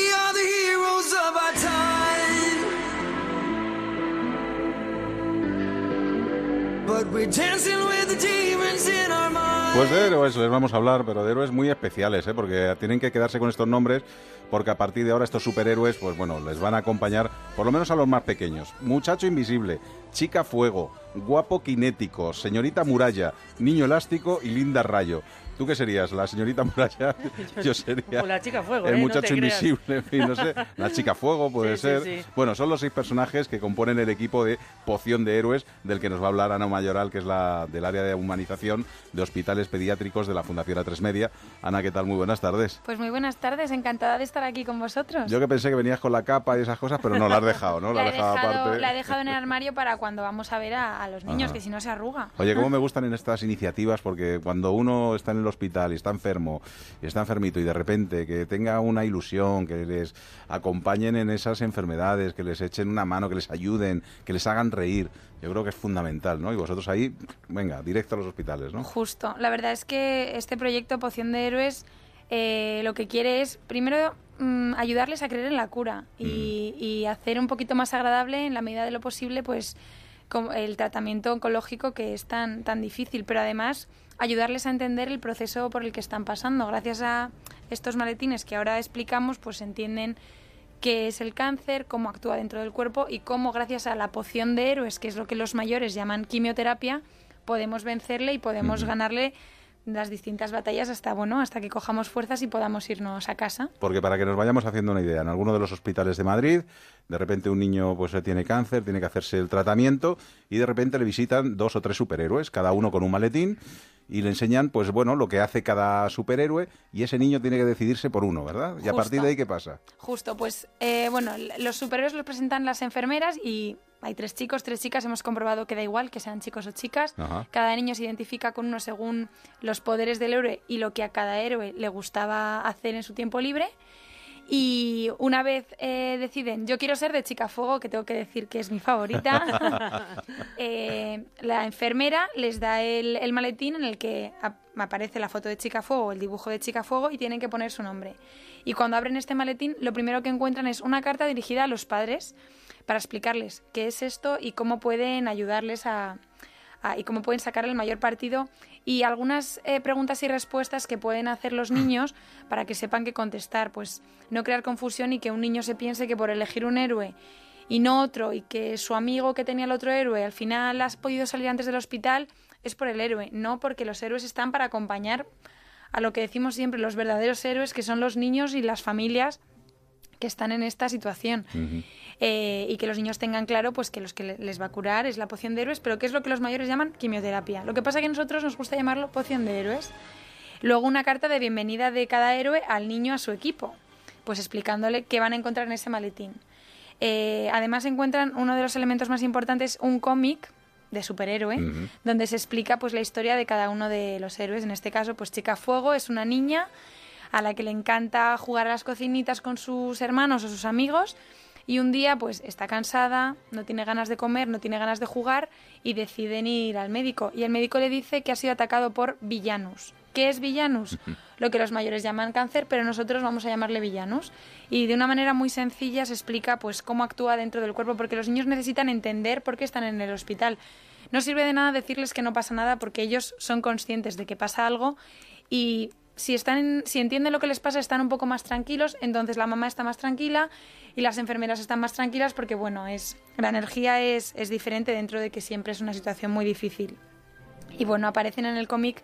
Pues de héroes les vamos a hablar, pero de héroes muy especiales, ¿eh? porque tienen que quedarse con estos nombres, porque a partir de ahora estos superhéroes, pues bueno, les van a acompañar, por lo menos a los más pequeños. Muchacho invisible, chica fuego, guapo kinético, señorita muralla, niño elástico y linda rayo. ¿Tú qué serías? ¿La señorita muralla? [laughs] Yo sería O la chica fuego, el ¿eh? No muchacho invisible, en fin, no sé. [laughs] La chica fuego puede Sí, ser. sí. Bueno, son los seis personajes que componen el equipo de Poción de Héroes, del que nos va a hablar Ana Mayoral, que es la del área de humanización de hospitales pediátricos de la Fundación A3 Media. Ana, ¿qué tal? Muy buenas tardes. Pues muy buenas tardes, encantada de estar aquí con vosotros. Yo que pensé que venías con la capa y esas cosas, pero no la has dejado, ¿no? la, La he has dejado dejado, aparte. la he dejado en el armario para cuando vamos a ver a, a los niños, Ajá. que si no se arruga. Oye, cómo me gustan en estas iniciativas, porque cuando uno está en el hospital y está enfermo, y está enfermito, y de repente que tenga una ilusión, que les acompañen en esas enfermedades, que les echen una mano, que les ayuden, que les hagan reír, yo creo que es fundamental, ¿no? Y vosotros ahí, venga, directo a los hospitales, ¿no? Justo. La verdad es que este proyecto Poción de Héroes eh, lo que quiere es, primero, mm, ayudarles a creer en la cura y, y hacer un poquito más agradable, en la medida de lo posible, pues el tratamiento oncológico que es tan, tan difícil, pero además ayudarles a entender el proceso por el que están pasando. Gracias a estos maletines que ahora explicamos, pues entienden qué es el cáncer, cómo actúa dentro del cuerpo y cómo gracias a la poción de héroes, que es lo que los mayores llaman quimioterapia, podemos vencerle y podemos ganarle las distintas batallas hasta bueno, hasta que cojamos fuerzas y podamos irnos a casa. Porque para que nos vayamos haciendo una idea, en alguno de los hospitales de Madrid, de repente un niño pues tiene cáncer, tiene que hacerse el tratamiento y de repente le visitan dos o tres superhéroes, cada uno con un maletín y le enseñan pues bueno, lo que hace cada superhéroe y ese niño tiene que decidirse por uno, ¿verdad? Y a partir de ahí qué pasa? Justo, pues eh, bueno, los superhéroes los presentan las enfermeras y hay tres chicos, tres chicas, hemos comprobado que da igual que sean chicos o chicas. Ajá. Cada niño se identifica con uno según los poderes del héroe y lo que a cada héroe le gustaba hacer en su tiempo libre. Y una vez eh, deciden, yo quiero ser de Chica Fuego, que tengo que decir que es mi favorita, [laughs] [laughs] eh, la enfermera les da el, el maletín en el que ap- aparece la foto de Chica Fuego, el dibujo de Chica Fuego y tienen que poner su nombre. Y cuando abren este maletín, lo primero que encuentran es una carta dirigida a los padres para explicarles qué es esto y cómo pueden ayudarles a, y cómo pueden sacar el mayor partido. Y algunas eh, preguntas y respuestas que pueden hacer los niños para que sepan qué contestar, pues no crear confusión y que un niño se piense que por elegir un héroe y no otro y que su amigo que tenía el otro héroe al final has podido salir antes del hospital es por el héroe, no porque los héroes están para acompañar a lo que decimos siempre, los verdaderos héroes que son los niños y las familias que están en esta situación. Eh, y que los niños tengan claro pues que los que le- les va a curar es la poción de héroes, pero que es lo que los mayores llaman quimioterapia. Lo que pasa es que a nosotros nos gusta llamarlo poción de héroes. Luego una carta de bienvenida de cada héroe al niño a su equipo, pues explicándole qué van a encontrar en ese maletín. Eh, además encuentran uno de los elementos más importantes, un cómic de superhéroe, donde se explica pues la historia de cada uno de los héroes. En este caso, pues Chica Fuego es una niña a la que le encanta jugar a las cocinitas con sus hermanos o sus amigos y un día pues está cansada, no tiene ganas de comer, no tiene ganas de jugar y deciden ir al médico y el médico le dice que ha sido atacado por villanus. ¿Qué es villanus? Lo que los mayores llaman cáncer, pero nosotros vamos a llamarle villanus. Y de una manera muy sencilla se explica pues cómo actúa dentro del cuerpo, porque los niños necesitan entender por qué están en el hospital. No sirve de nada decirles que no pasa nada porque ellos son conscientes de que pasa algo y si están si entienden lo que les pasa están un poco más tranquilos, entonces la mamá está más tranquila y las enfermeras están más tranquilas porque bueno, es la energía es, es diferente dentro de que siempre es una situación muy difícil. Y bueno, aparecen en el cómic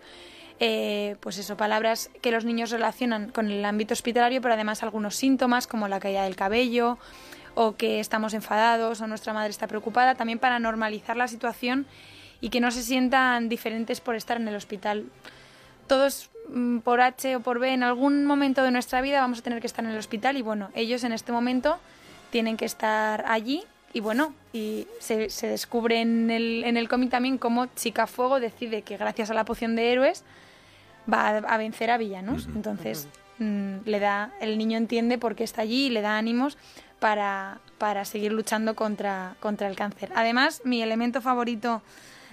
eh, pues eso, palabras que los niños relacionan con el ámbito hospitalario, pero además algunos síntomas como la caída del cabello o que estamos enfadados o nuestra madre está preocupada, también para normalizar la situación y que no se sientan diferentes por estar en el hospital. Todos por H o por B en algún momento de nuestra vida vamos a tener que estar en el hospital y bueno, ellos en este momento tienen que estar allí y bueno, y se, se descubre en el, en el cómic también cómo Chica Fuego decide que gracias a la poción de héroes va a, a vencer a villanos. Entonces, mm, le da, el niño entiende por qué está allí y le da ánimos para, para seguir luchando contra, contra el cáncer. Además, mi elemento favorito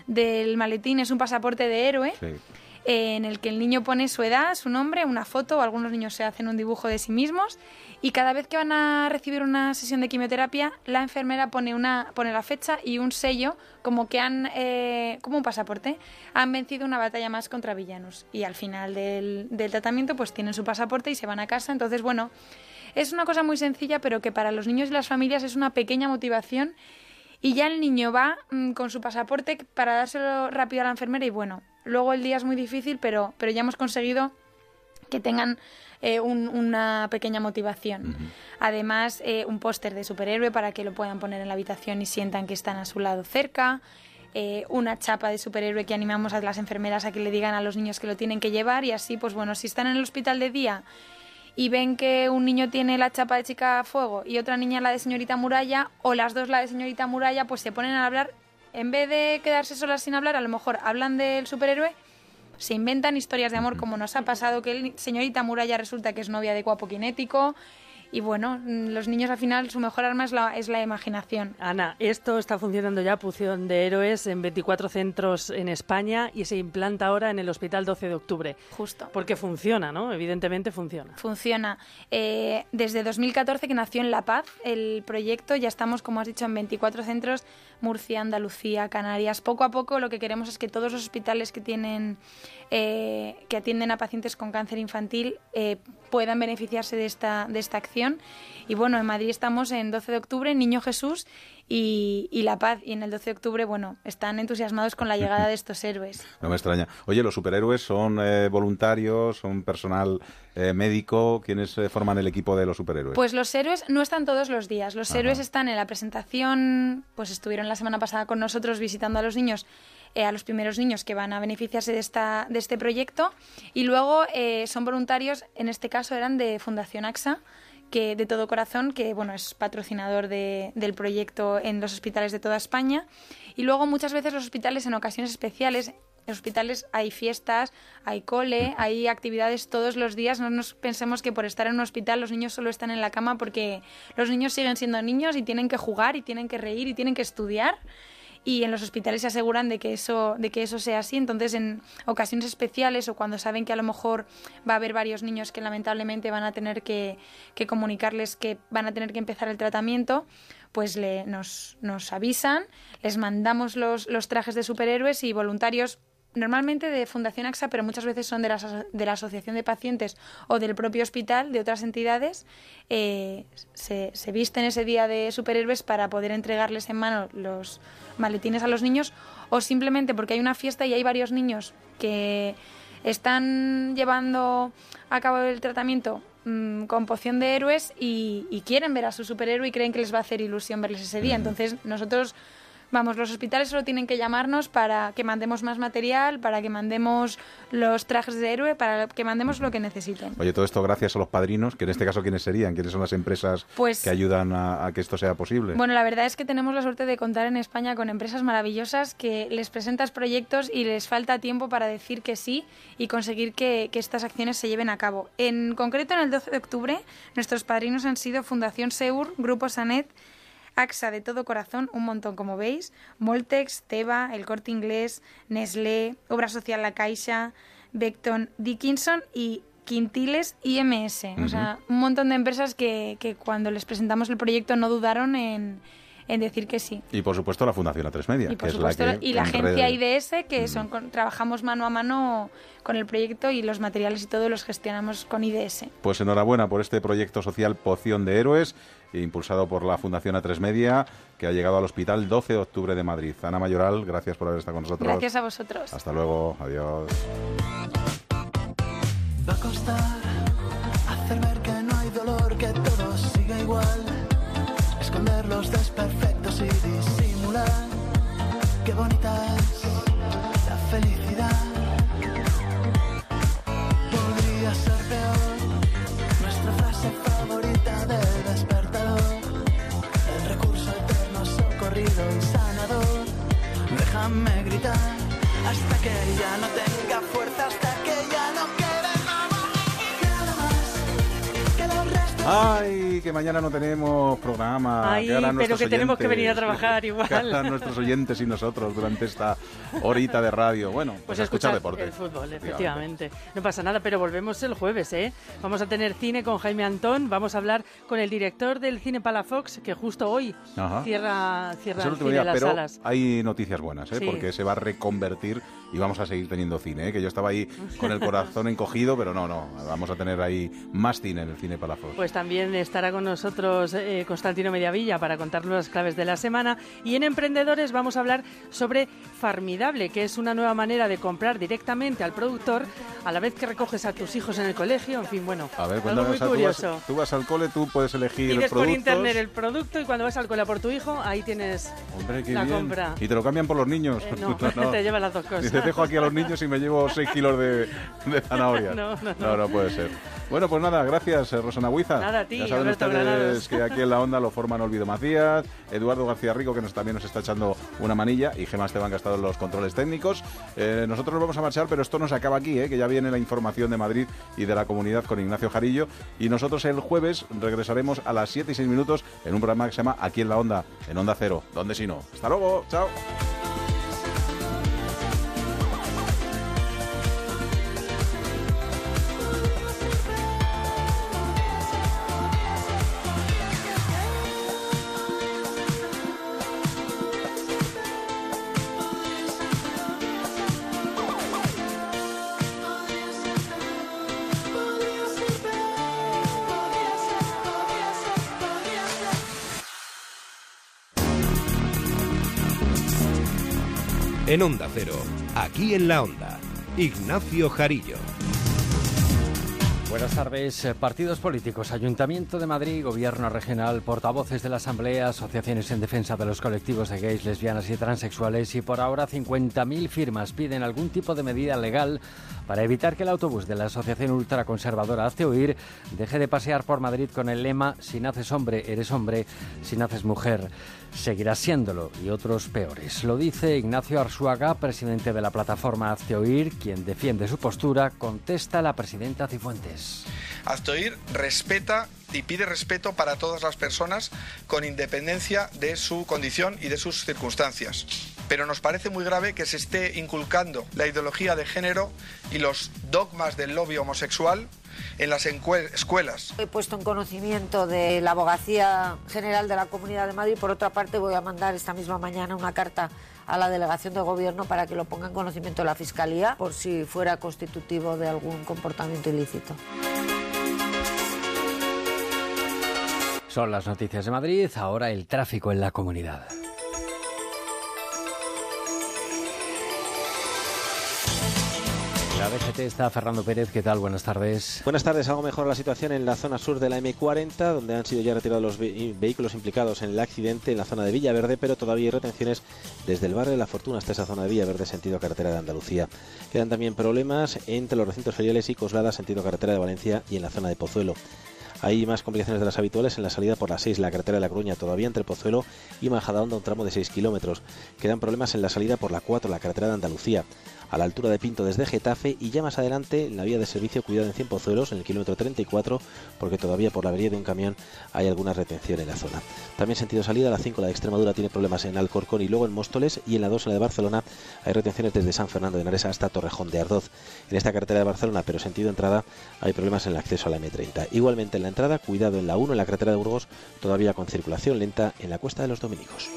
del maletín es un pasaporte de héroe eh, en el que el niño pone su edad, su nombre, una foto, algunos niños se hacen un dibujo de sí mismos y cada vez que van a recibir una sesión de quimioterapia, la enfermera pone una pone la fecha y un sello como que han eh, como un pasaporte, han vencido una batalla más contra villanos. Y al final del, del tratamiento pues tienen su pasaporte y se van a casa, entonces bueno, es una cosa muy sencilla pero que para los niños y las familias es una pequeña motivación. Y ya el niño va mm, con su pasaporte para dárselo rápido a la enfermera y bueno, luego el día es muy difícil, pero, pero ya hemos conseguido que tengan eh, un- una pequeña motivación. Además, eh, un póster de superhéroe para que lo puedan poner en la habitación y sientan que están a su lado cerca. eh, una chapa de superhéroe que animamos a las enfermeras a que le digan a los niños que lo tienen que llevar y así, pues bueno, si están en el hospital de día y ven que un niño tiene la chapa de chica a fuego y otra niña la de señorita muralla o las dos la de señorita muralla, pues se ponen a hablar, en vez de quedarse solas sin hablar, a lo mejor hablan del superhéroe, se inventan historias de amor como nos ha pasado que el señorita muralla resulta que es novia de guapo kinético y bueno, mm, los niños al final su mejor arma es la, es la imaginación. Ana, esto está funcionando ya, Pución de Héroes, en 24 centros en España y se implanta ahora en el Hospital 12 de Octubre. Justo. Porque funciona, ¿no? Evidentemente funciona. Funciona. Eh, desde 2014 que nació en La Paz el proyecto, ya estamos, como has dicho, en 24 centros, Murcia, Andalucía, Canarias. Poco a poco lo que queremos es que todos los hospitales que tienen, eh, que atienden a pacientes con cáncer infantil eh, puedan beneficiarse de esta, de esta acción. Y bueno, en Madrid estamos en 12 de octubre, Niño Jesús y, y La Paz. Y en el 12 de octubre, bueno, están entusiasmados con la llegada de estos héroes. [laughs] No me extraña. Oye, ¿los superhéroes son eh, voluntarios, son personal eh, médico? ¿Quiénes eh, forman el equipo de los superhéroes? Pues los héroes no están todos los días. Los héroes están en la presentación, pues estuvieron la semana pasada con nosotros visitando a los niños, a los primeros niños que van a beneficiarse de, esta, de este proyecto. Y luego eh, son voluntarios, en este caso eran de Fundación AXA, que de todo corazón, que bueno, es patrocinador de- del proyecto en los hospitales de toda España. Y luego muchas veces los hospitales en ocasiones especiales, en los hospitales hay fiestas, hay cole, hay actividades todos los días. No nos pensemos que por estar en un hospital los niños solo están en la cama porque los niños siguen siendo niños y tienen que jugar y tienen que reír y tienen que estudiar y en los hospitales se aseguran de que eso de que eso sea así. Entonces en ocasiones especiales o cuando saben que a lo mejor va a haber varios niños que lamentablemente van a tener que, que comunicarles que van a tener que empezar el tratamiento pues le, nos, nos avisan les mandamos los, los trajes de superhéroes y voluntarios normalmente de Fundación AXA, pero muchas veces son de la, aso- de la Asociación de Pacientes o del propio hospital, de otras entidades, eh, se, se visten ese día de superhéroes para poder entregarles en mano los maletines a los niños o simplemente porque hay una fiesta y hay varios niños que están llevando a cabo el tratamiento mm, con poción de héroes y, y quieren ver a su superhéroe y creen que les va a hacer ilusión verles ese día. Entonces nosotros Vamos, los hospitales solo tienen que llamarnos para que mandemos más material, para que mandemos los trajes de héroe, para que mandemos lo que necesiten. Oye, todo esto gracias a los padrinos, que en este caso, ¿quiénes serían? ¿Quiénes son las empresas Pues- que ayudan a, a que esto sea posible? Bueno, la verdad es que tenemos la suerte de contar en España con empresas maravillosas que les presentas proyectos y les falta tiempo para decir que sí y conseguir que, que estas acciones se lleven a cabo. En concreto, en el 12 de octubre, nuestros padrinos han sido Fundación Seur, Grupo Sanet, AXA de todo corazón, un montón como veis, Moltex, Teva, El Corte Inglés, Nestlé, Obra Social La Caixa, Beckton, Dickinson y Quintiles IMS. O sea, un montón de empresas que, que cuando les presentamos el proyecto no dudaron en, en decir que sí. Y por supuesto la Fundación A3 Media, Y por que supuesto, es la que y la agencia IDS, que son con- trabajamos mano a mano con el proyecto y los materiales y todo los gestionamos con IDS. Pues enhorabuena por este proyecto social Poción de Héroes, impulsado por la Fundación A3 Media, que ha llegado al Hospital 12 de Octubre de Madrid. Ana Mayoral, gracias por haber estado con nosotros. Gracias a vosotros. Hasta luego, adiós. Va a costar hasta que Ay, que mañana no tenemos programa. Ay, pero que tenemos que venir a trabajar igual. Que harán nuestros oyentes y nosotros durante esta horita de radio. Bueno, pues, Pues a escuchar escuchar deporte. el fútbol, efectivamente. No pasa nada, pero volvemos el jueves, ¿eh? Vamos a tener cine con Jaime Antón, vamos a hablar con el director del cine Palafox, que justo hoy Ajá. cierra, cierra el cine día, las pero salas. hay noticias buenas, ¿eh? Sí. porque se va a reconvertir y vamos a seguir teniendo cine. ¿eh? Que yo estaba ahí con el corazón [laughs] encogido, pero no, no. Vamos a tener ahí más cine en el cine Palafox. Pues también estará con nosotros eh, Constantino Mediavilla para contarnos las claves de la semana. Y en Emprendedores vamos a hablar sobre Farmidable, que es una nueva manera de comprar directamente al productor a la vez que recoges a tus hijos en el colegio. En fin, bueno, A ver, algo muy o sea, tú, vas, curioso. tú vas al cole, tú puedes elegir Pides por productos. internet el producto y cuando vas al cole a por tu hijo, ahí tienes Hombre, qué la bien. compra. Y te lo cambian por los niños. Eh, [laughs] no, [laughs] te llevan las dos cosas. Dice, dejo aquí a los niños y me llevo 6 kilos de, de zanahorias. [laughs] No, no, no, no. puede ser. Bueno, pues nada, gracias, eh, Rosana Huiza. Nada, a ti, Ya saben Alberto ustedes Granados. que aquí en la onda lo forman Olvido Macías, Eduardo García Rico, que nos, también nos está echando una manilla, y Gemma Esteban, que ha estado en los controles técnicos. Eh, nosotros nos vamos a marchar, pero esto no se acaba aquí, eh, que ya viene la información de Madrid y de la comunidad con Ignacio Jarillo. Y nosotros el jueves regresaremos a las 7 y 6 minutos en un programa que se llama Aquí en la Onda, en Onda Cero. ¿Dónde si no? Hasta luego, chao. En Onda Cero, aquí en la Onda, Ignacio Jarillo. Buenas tardes. Eh, Partidos políticos, Ayuntamiento de Madrid, Gobierno regional, portavoces de la Asamblea, asociaciones en defensa de los colectivos de gays, lesbianas y transexuales y por ahora 50.000 firmas piden algún tipo de medida legal para evitar que el autobús de la asociación ultraconservadora Hazte Oír deje de pasear por Madrid con el lema Si naces hombre, eres hombre, si naces mujer, seguirás siéndolo y otros peores. Lo dice Ignacio Arzuaga, presidente de la plataforma Hazte quien defiende su postura, contesta la presidenta Cifuentes. Hazte respeta y pide respeto para todas las personas con independencia de su condición y de sus circunstancias. Pero nos parece muy grave que se esté inculcando la ideología de género y los dogmas del lobby homosexual en las escuelas. He puesto en conocimiento de la Abogacía General de la Comunidad de Madrid. Por otra parte, voy a mandar esta misma mañana una carta a la delegación de gobierno para que lo ponga en conocimiento de la Fiscalía por si fuera constitutivo de algún comportamiento ilícito. Son las noticias de Madrid, ahora el tráfico en la comunidad. La DGT está Fernando Pérez, ¿qué tal? Buenas tardes. Buenas tardes, algo mejor la situación en la zona sur de la M40, donde han sido ya retirados los vehículos implicados en el accidente en la zona de Villaverde, pero todavía hay retenciones desde el barrio de La Fortuna hasta esa zona de Villaverde, sentido carretera de Andalucía. Quedan también problemas entre los recintos feriales y Coslada, sentido carretera de Valencia y en la zona de Pozuelo. Hay más complicaciones de las habituales en la salida por la 6, la carretera de la Coruña, todavía entre Pozuelo y Majadahonda, un tramo de 6 kilómetros. Quedan problemas en la salida por la 4, la carretera de Andalucía a la altura de Pinto desde Getafe y ya más adelante en la vía de servicio cuidado en 100 Pozuelos en el kilómetro 34 porque todavía por la avería de un camión hay alguna retención en la zona. También sentido salida, la 5 la de Extremadura tiene problemas en Alcorcón y luego en Móstoles y en la 2 la de Barcelona hay retenciones desde San Fernando de Henares hasta Torrejón de Ardoz. En esta carretera de Barcelona, pero sentido entrada, hay problemas en el acceso a la M30. Igualmente en la entrada, cuidado en la 1 en la carretera de Burgos, todavía con circulación lenta en la Cuesta de los Dominicos.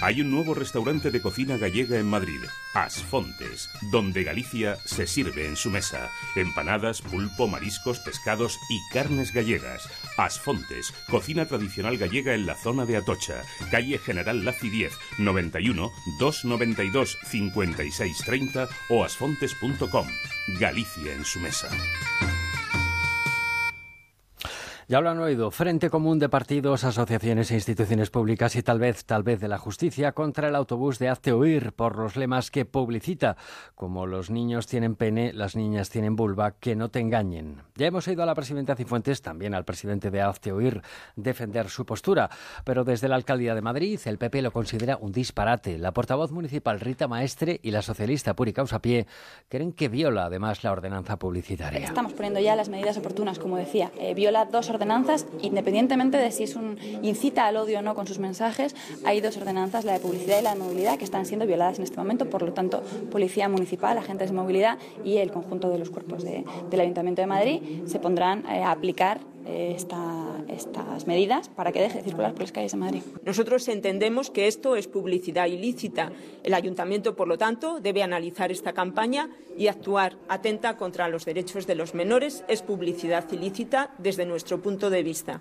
Hay un nuevo restaurante de cocina gallega en Madrid, Asfontes, donde Galicia se sirve en su mesa. Empanadas, pulpo, mariscos, pescados y carnes gallegas. Asfontes, cocina tradicional gallega en la zona de Atocha, calle General Laci 10, 91 292 5630 o asfontes.com. Galicia en su mesa. Ya lo han oído, Frente Común de Partidos, Asociaciones e Instituciones Públicas y tal vez, tal vez de la Justicia contra el autobús de Hazte Oír por los lemas que publicita, como los niños tienen pene, las niñas tienen vulva, que no te engañen. Ya hemos oído a la presidenta Cifuentes, también al presidente de Hazte Oír, defender su postura, pero desde la Alcaldía de Madrid el PP lo considera un disparate. La portavoz municipal Rita Maestre y la socialista Puri Pie creen que viola además la ordenanza publicitaria. Estamos poniendo ya las medidas oportunas, como decía. Eh, viola dos ordenanzas, independientemente de si es un incita al odio o no con sus mensajes, hay dos ordenanzas, la de publicidad y la de movilidad, que están siendo violadas en este momento. Por lo tanto, Policía Municipal, agentes de movilidad y el conjunto de los cuerpos del Ayuntamiento de Madrid se pondrán eh, a aplicar eh, estas medidas para que deje de circular por las calles de Madrid. Nosotros entendemos que esto es publicidad ilícita. El ayuntamiento, por lo tanto, debe analizar esta campaña y actuar atenta contra los derechos de los menores. Es publicidad ilícita desde nuestro punto de vista.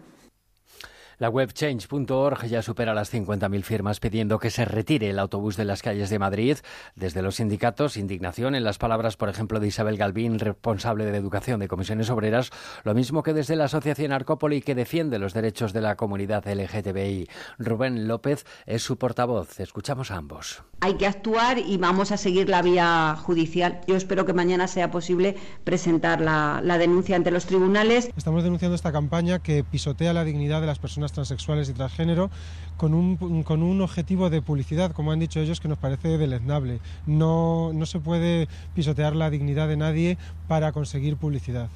La web change.org ya supera las 50.000 firmas pidiendo que se retire el autobús de las calles de Madrid. Desde los sindicatos, indignación en las palabras, por ejemplo, de Isabel Galvín, responsable de Educación de Comisiones Obreras, lo mismo que desde la Asociación Arcópoli, que defiende los derechos de la comunidad LGTBI. Rubén López es su portavoz. Escuchamos a ambos. Hay que actuar y vamos a seguir la vía judicial. Yo espero que mañana sea posible presentar la, la denuncia ante los tribunales. Estamos denunciando esta campaña que pisotea la dignidad de las personas transexuales y transgénero con un, con un objetivo de publicidad, como han dicho ellos, que nos parece deleznable. No, no se puede pisotear la dignidad de nadie para conseguir publicidad.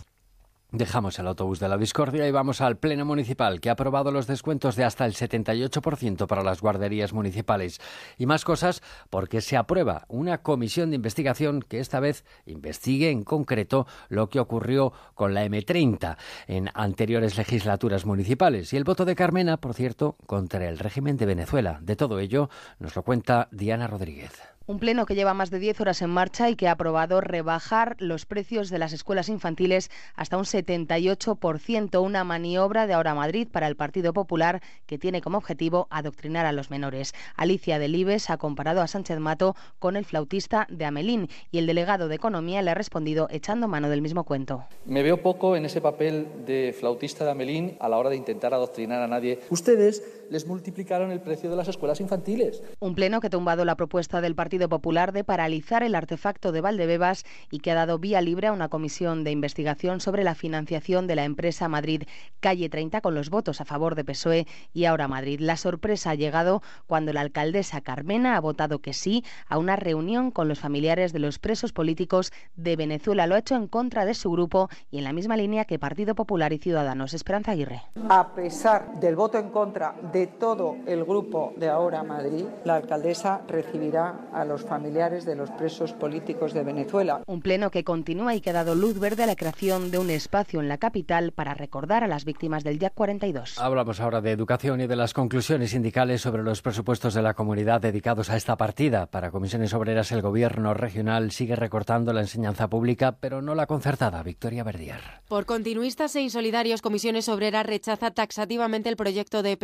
Dejamos el autobús de la discordia y vamos al Pleno Municipal, que ha aprobado los descuentos de hasta el 78% para las guarderías municipales. Y más cosas porque se aprueba una comisión de investigación que esta vez investigue en concreto lo que ocurrió con la M30 en anteriores legislaturas municipales. Y el voto de Carmena, por cierto, contra el régimen de Venezuela. De todo ello nos lo cuenta Diana Rodríguez. Un pleno que lleva más de 10 horas en marcha y que ha aprobado rebajar los precios de las escuelas infantiles hasta un 78%, una maniobra de Ahora Madrid para el Partido Popular que tiene como objetivo adoctrinar a los menores. Alicia Delibes ha comparado a Sánchez Mato con el flautista de Amelín y el delegado de Economía le ha respondido echando mano del mismo cuento. Me veo poco en ese papel de flautista de Amelín a la hora de intentar adoctrinar a nadie. Ustedes les multiplicaron el precio de las escuelas infantiles. Un pleno que ha tumbado la propuesta del Partido Popular de paralizar el artefacto de Valdebebas y que ha dado vía libre a una comisión de investigación sobre la financiación de la empresa Madrid Calle 30 con los votos a favor de PSOE y ahora Madrid. La sorpresa ha llegado cuando la alcaldesa Carmena ha votado que sí a una reunión con los familiares de los presos políticos de Venezuela. Lo ha hecho en contra de su grupo y en la misma línea que Partido Popular y Ciudadanos. Esperanza Aguirre. A pesar del voto en contra de todo el grupo de Ahora Madrid, la alcaldesa recibirá a los familiares de los presos políticos de Venezuela. Un pleno que continúa y que ha dado luz verde a la creación de un espacio en la capital para recordar a las víctimas del día 42. Hablamos ahora de educación y de las conclusiones sindicales sobre los presupuestos de la comunidad dedicados a esta partida. Para comisiones obreras, el gobierno regional sigue recortando la enseñanza pública, pero no la concertada. Victoria Verdier. Por continuistas e insolidarios, Comisiones Obreras rechaza taxativamente el proyecto de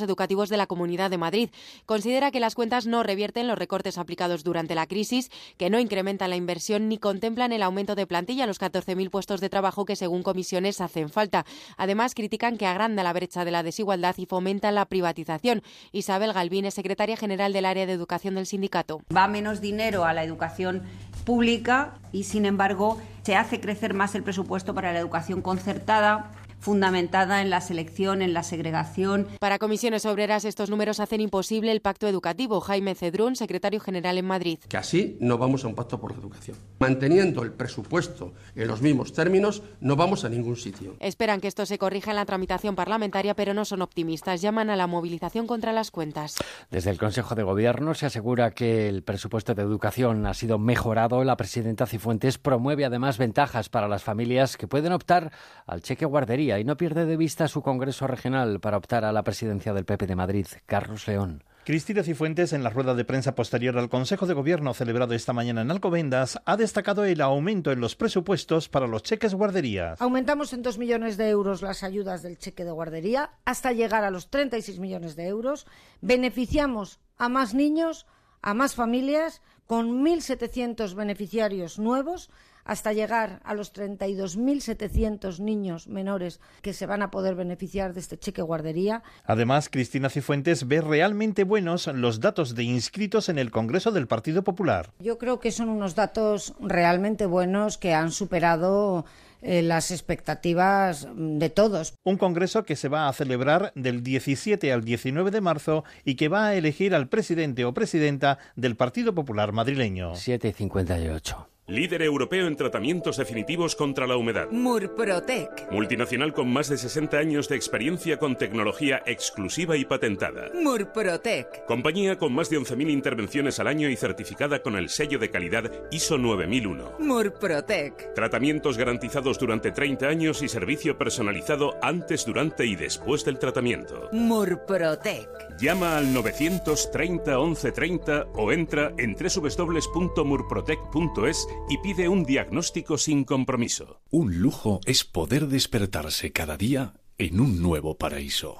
educativos de la Comunidad de Madrid. Considera que las cuentas no revierten los recortes aplicados durante la crisis, que no incrementan la inversión ni contemplan el aumento de plantilla, los 14.000 puestos de trabajo que, según comisiones, hacen falta. Además, critican que agranda la brecha de la desigualdad y fomenta la privatización. Isabel Galvín es secretaria general del área de educación del sindicato. Va menos dinero a la educación pública y, sin embargo, se hace crecer más el presupuesto para la educación concertada fundamentada en la selección, en la segregación. Para comisiones obreras, estos números hacen imposible el pacto educativo. Jaime Cedrún, secretario general en Madrid. Que así no vamos a un pacto por la educación. Manteniendo el presupuesto en los mismos términos, no vamos a ningún sitio. Esperan que esto se corrija en la tramitación parlamentaria, pero no son optimistas. Llaman a la movilización contra las cuentas. Desde el Consejo de Gobierno se asegura que el presupuesto de educación ha sido mejorado. La presidenta Cifuentes promueve además ventajas para las familias que pueden optar al cheque guardería y no pierde de vista su Congreso Regional para optar a la presidencia del PP de Madrid. Carlos León. Cristina Cifuentes, en la rueda de prensa posterior al Consejo de Gobierno celebrado esta mañana en Alcobendas, ha destacado el aumento en los presupuestos para los cheques guarderías. Aumentamos en 2 millones de euros las ayudas del cheque de guardería hasta llegar a los 36 millones de euros. Beneficiamos a más niños, a más familias, con 1.700 beneficiarios nuevos hasta llegar a los 32.700 niños menores que se van a poder beneficiar de este cheque guardería. Además, Cristina Cifuentes ve realmente buenos los datos de inscritos en el Congreso del Partido Popular. Yo creo que son unos datos realmente buenos que han superado eh, las expectativas de todos. Un congreso que se va a celebrar del 17 al 19 de marzo y que va a elegir al presidente o presidenta del Partido Popular madrileño. 7 y 58. Líder europeo en tratamientos definitivos contra la humedad. Murprotec. Multinacional con más de 60 años de experiencia con tecnología exclusiva y patentada. Murprotec. Compañía con más de 11.000 intervenciones al año y certificada con el sello de calidad ISO 9001. Murprotec. Tratamientos garantizados durante 30 años y servicio personalizado antes, durante y después del tratamiento. Murprotec. Llama al 930 1130 o entra en www.murprotec.es y pide un diagnóstico sin compromiso. Un lujo es poder despertarse cada día en un nuevo paraíso.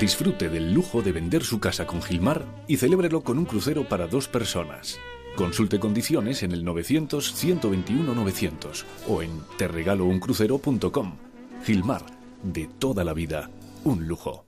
Disfrute del lujo de vender su casa con Gilmar y celébrelo con un crucero para dos personas. Consulte condiciones en el 900-121-900 o en terregalouncrucero.com. Gilmar, de toda la vida, un lujo.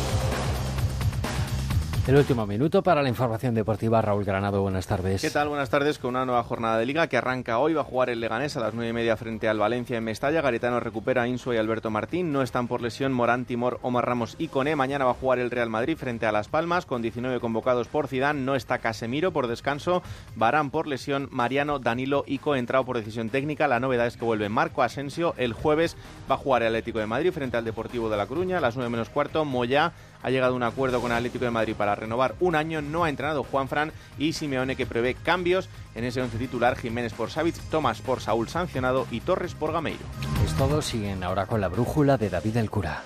El último minuto para la información deportiva. Raúl Granado, buenas tardes. ¿Qué tal? Buenas tardes. Con una nueva jornada de liga que arranca hoy. Va a jugar el Leganés a las nueve y media frente al Valencia en Mestalla. Garitano recupera a y Alberto Martín. No están por lesión Morán, Timor, Omar Ramos y Cone. Mañana va a jugar el Real Madrid frente a Las Palmas con 19 convocados por Zidane. No está Casemiro por descanso. Barán por lesión. Mariano, Danilo y entrado por decisión técnica. La novedad es que vuelve Marco Asensio. El jueves va a jugar el Atlético de Madrid frente al Deportivo de La Coruña a las nueve menos cuarto. Moya ha llegado a un acuerdo con Atlético de Madrid para renovar un año. No ha entrenado Juan Fran y Simeone que prevé cambios en ese once titular. Jiménez por Savic, Tomás por Saúl sancionado y Torres por Gameiro. Es todo. Siguen ahora con la brújula de David el Cura.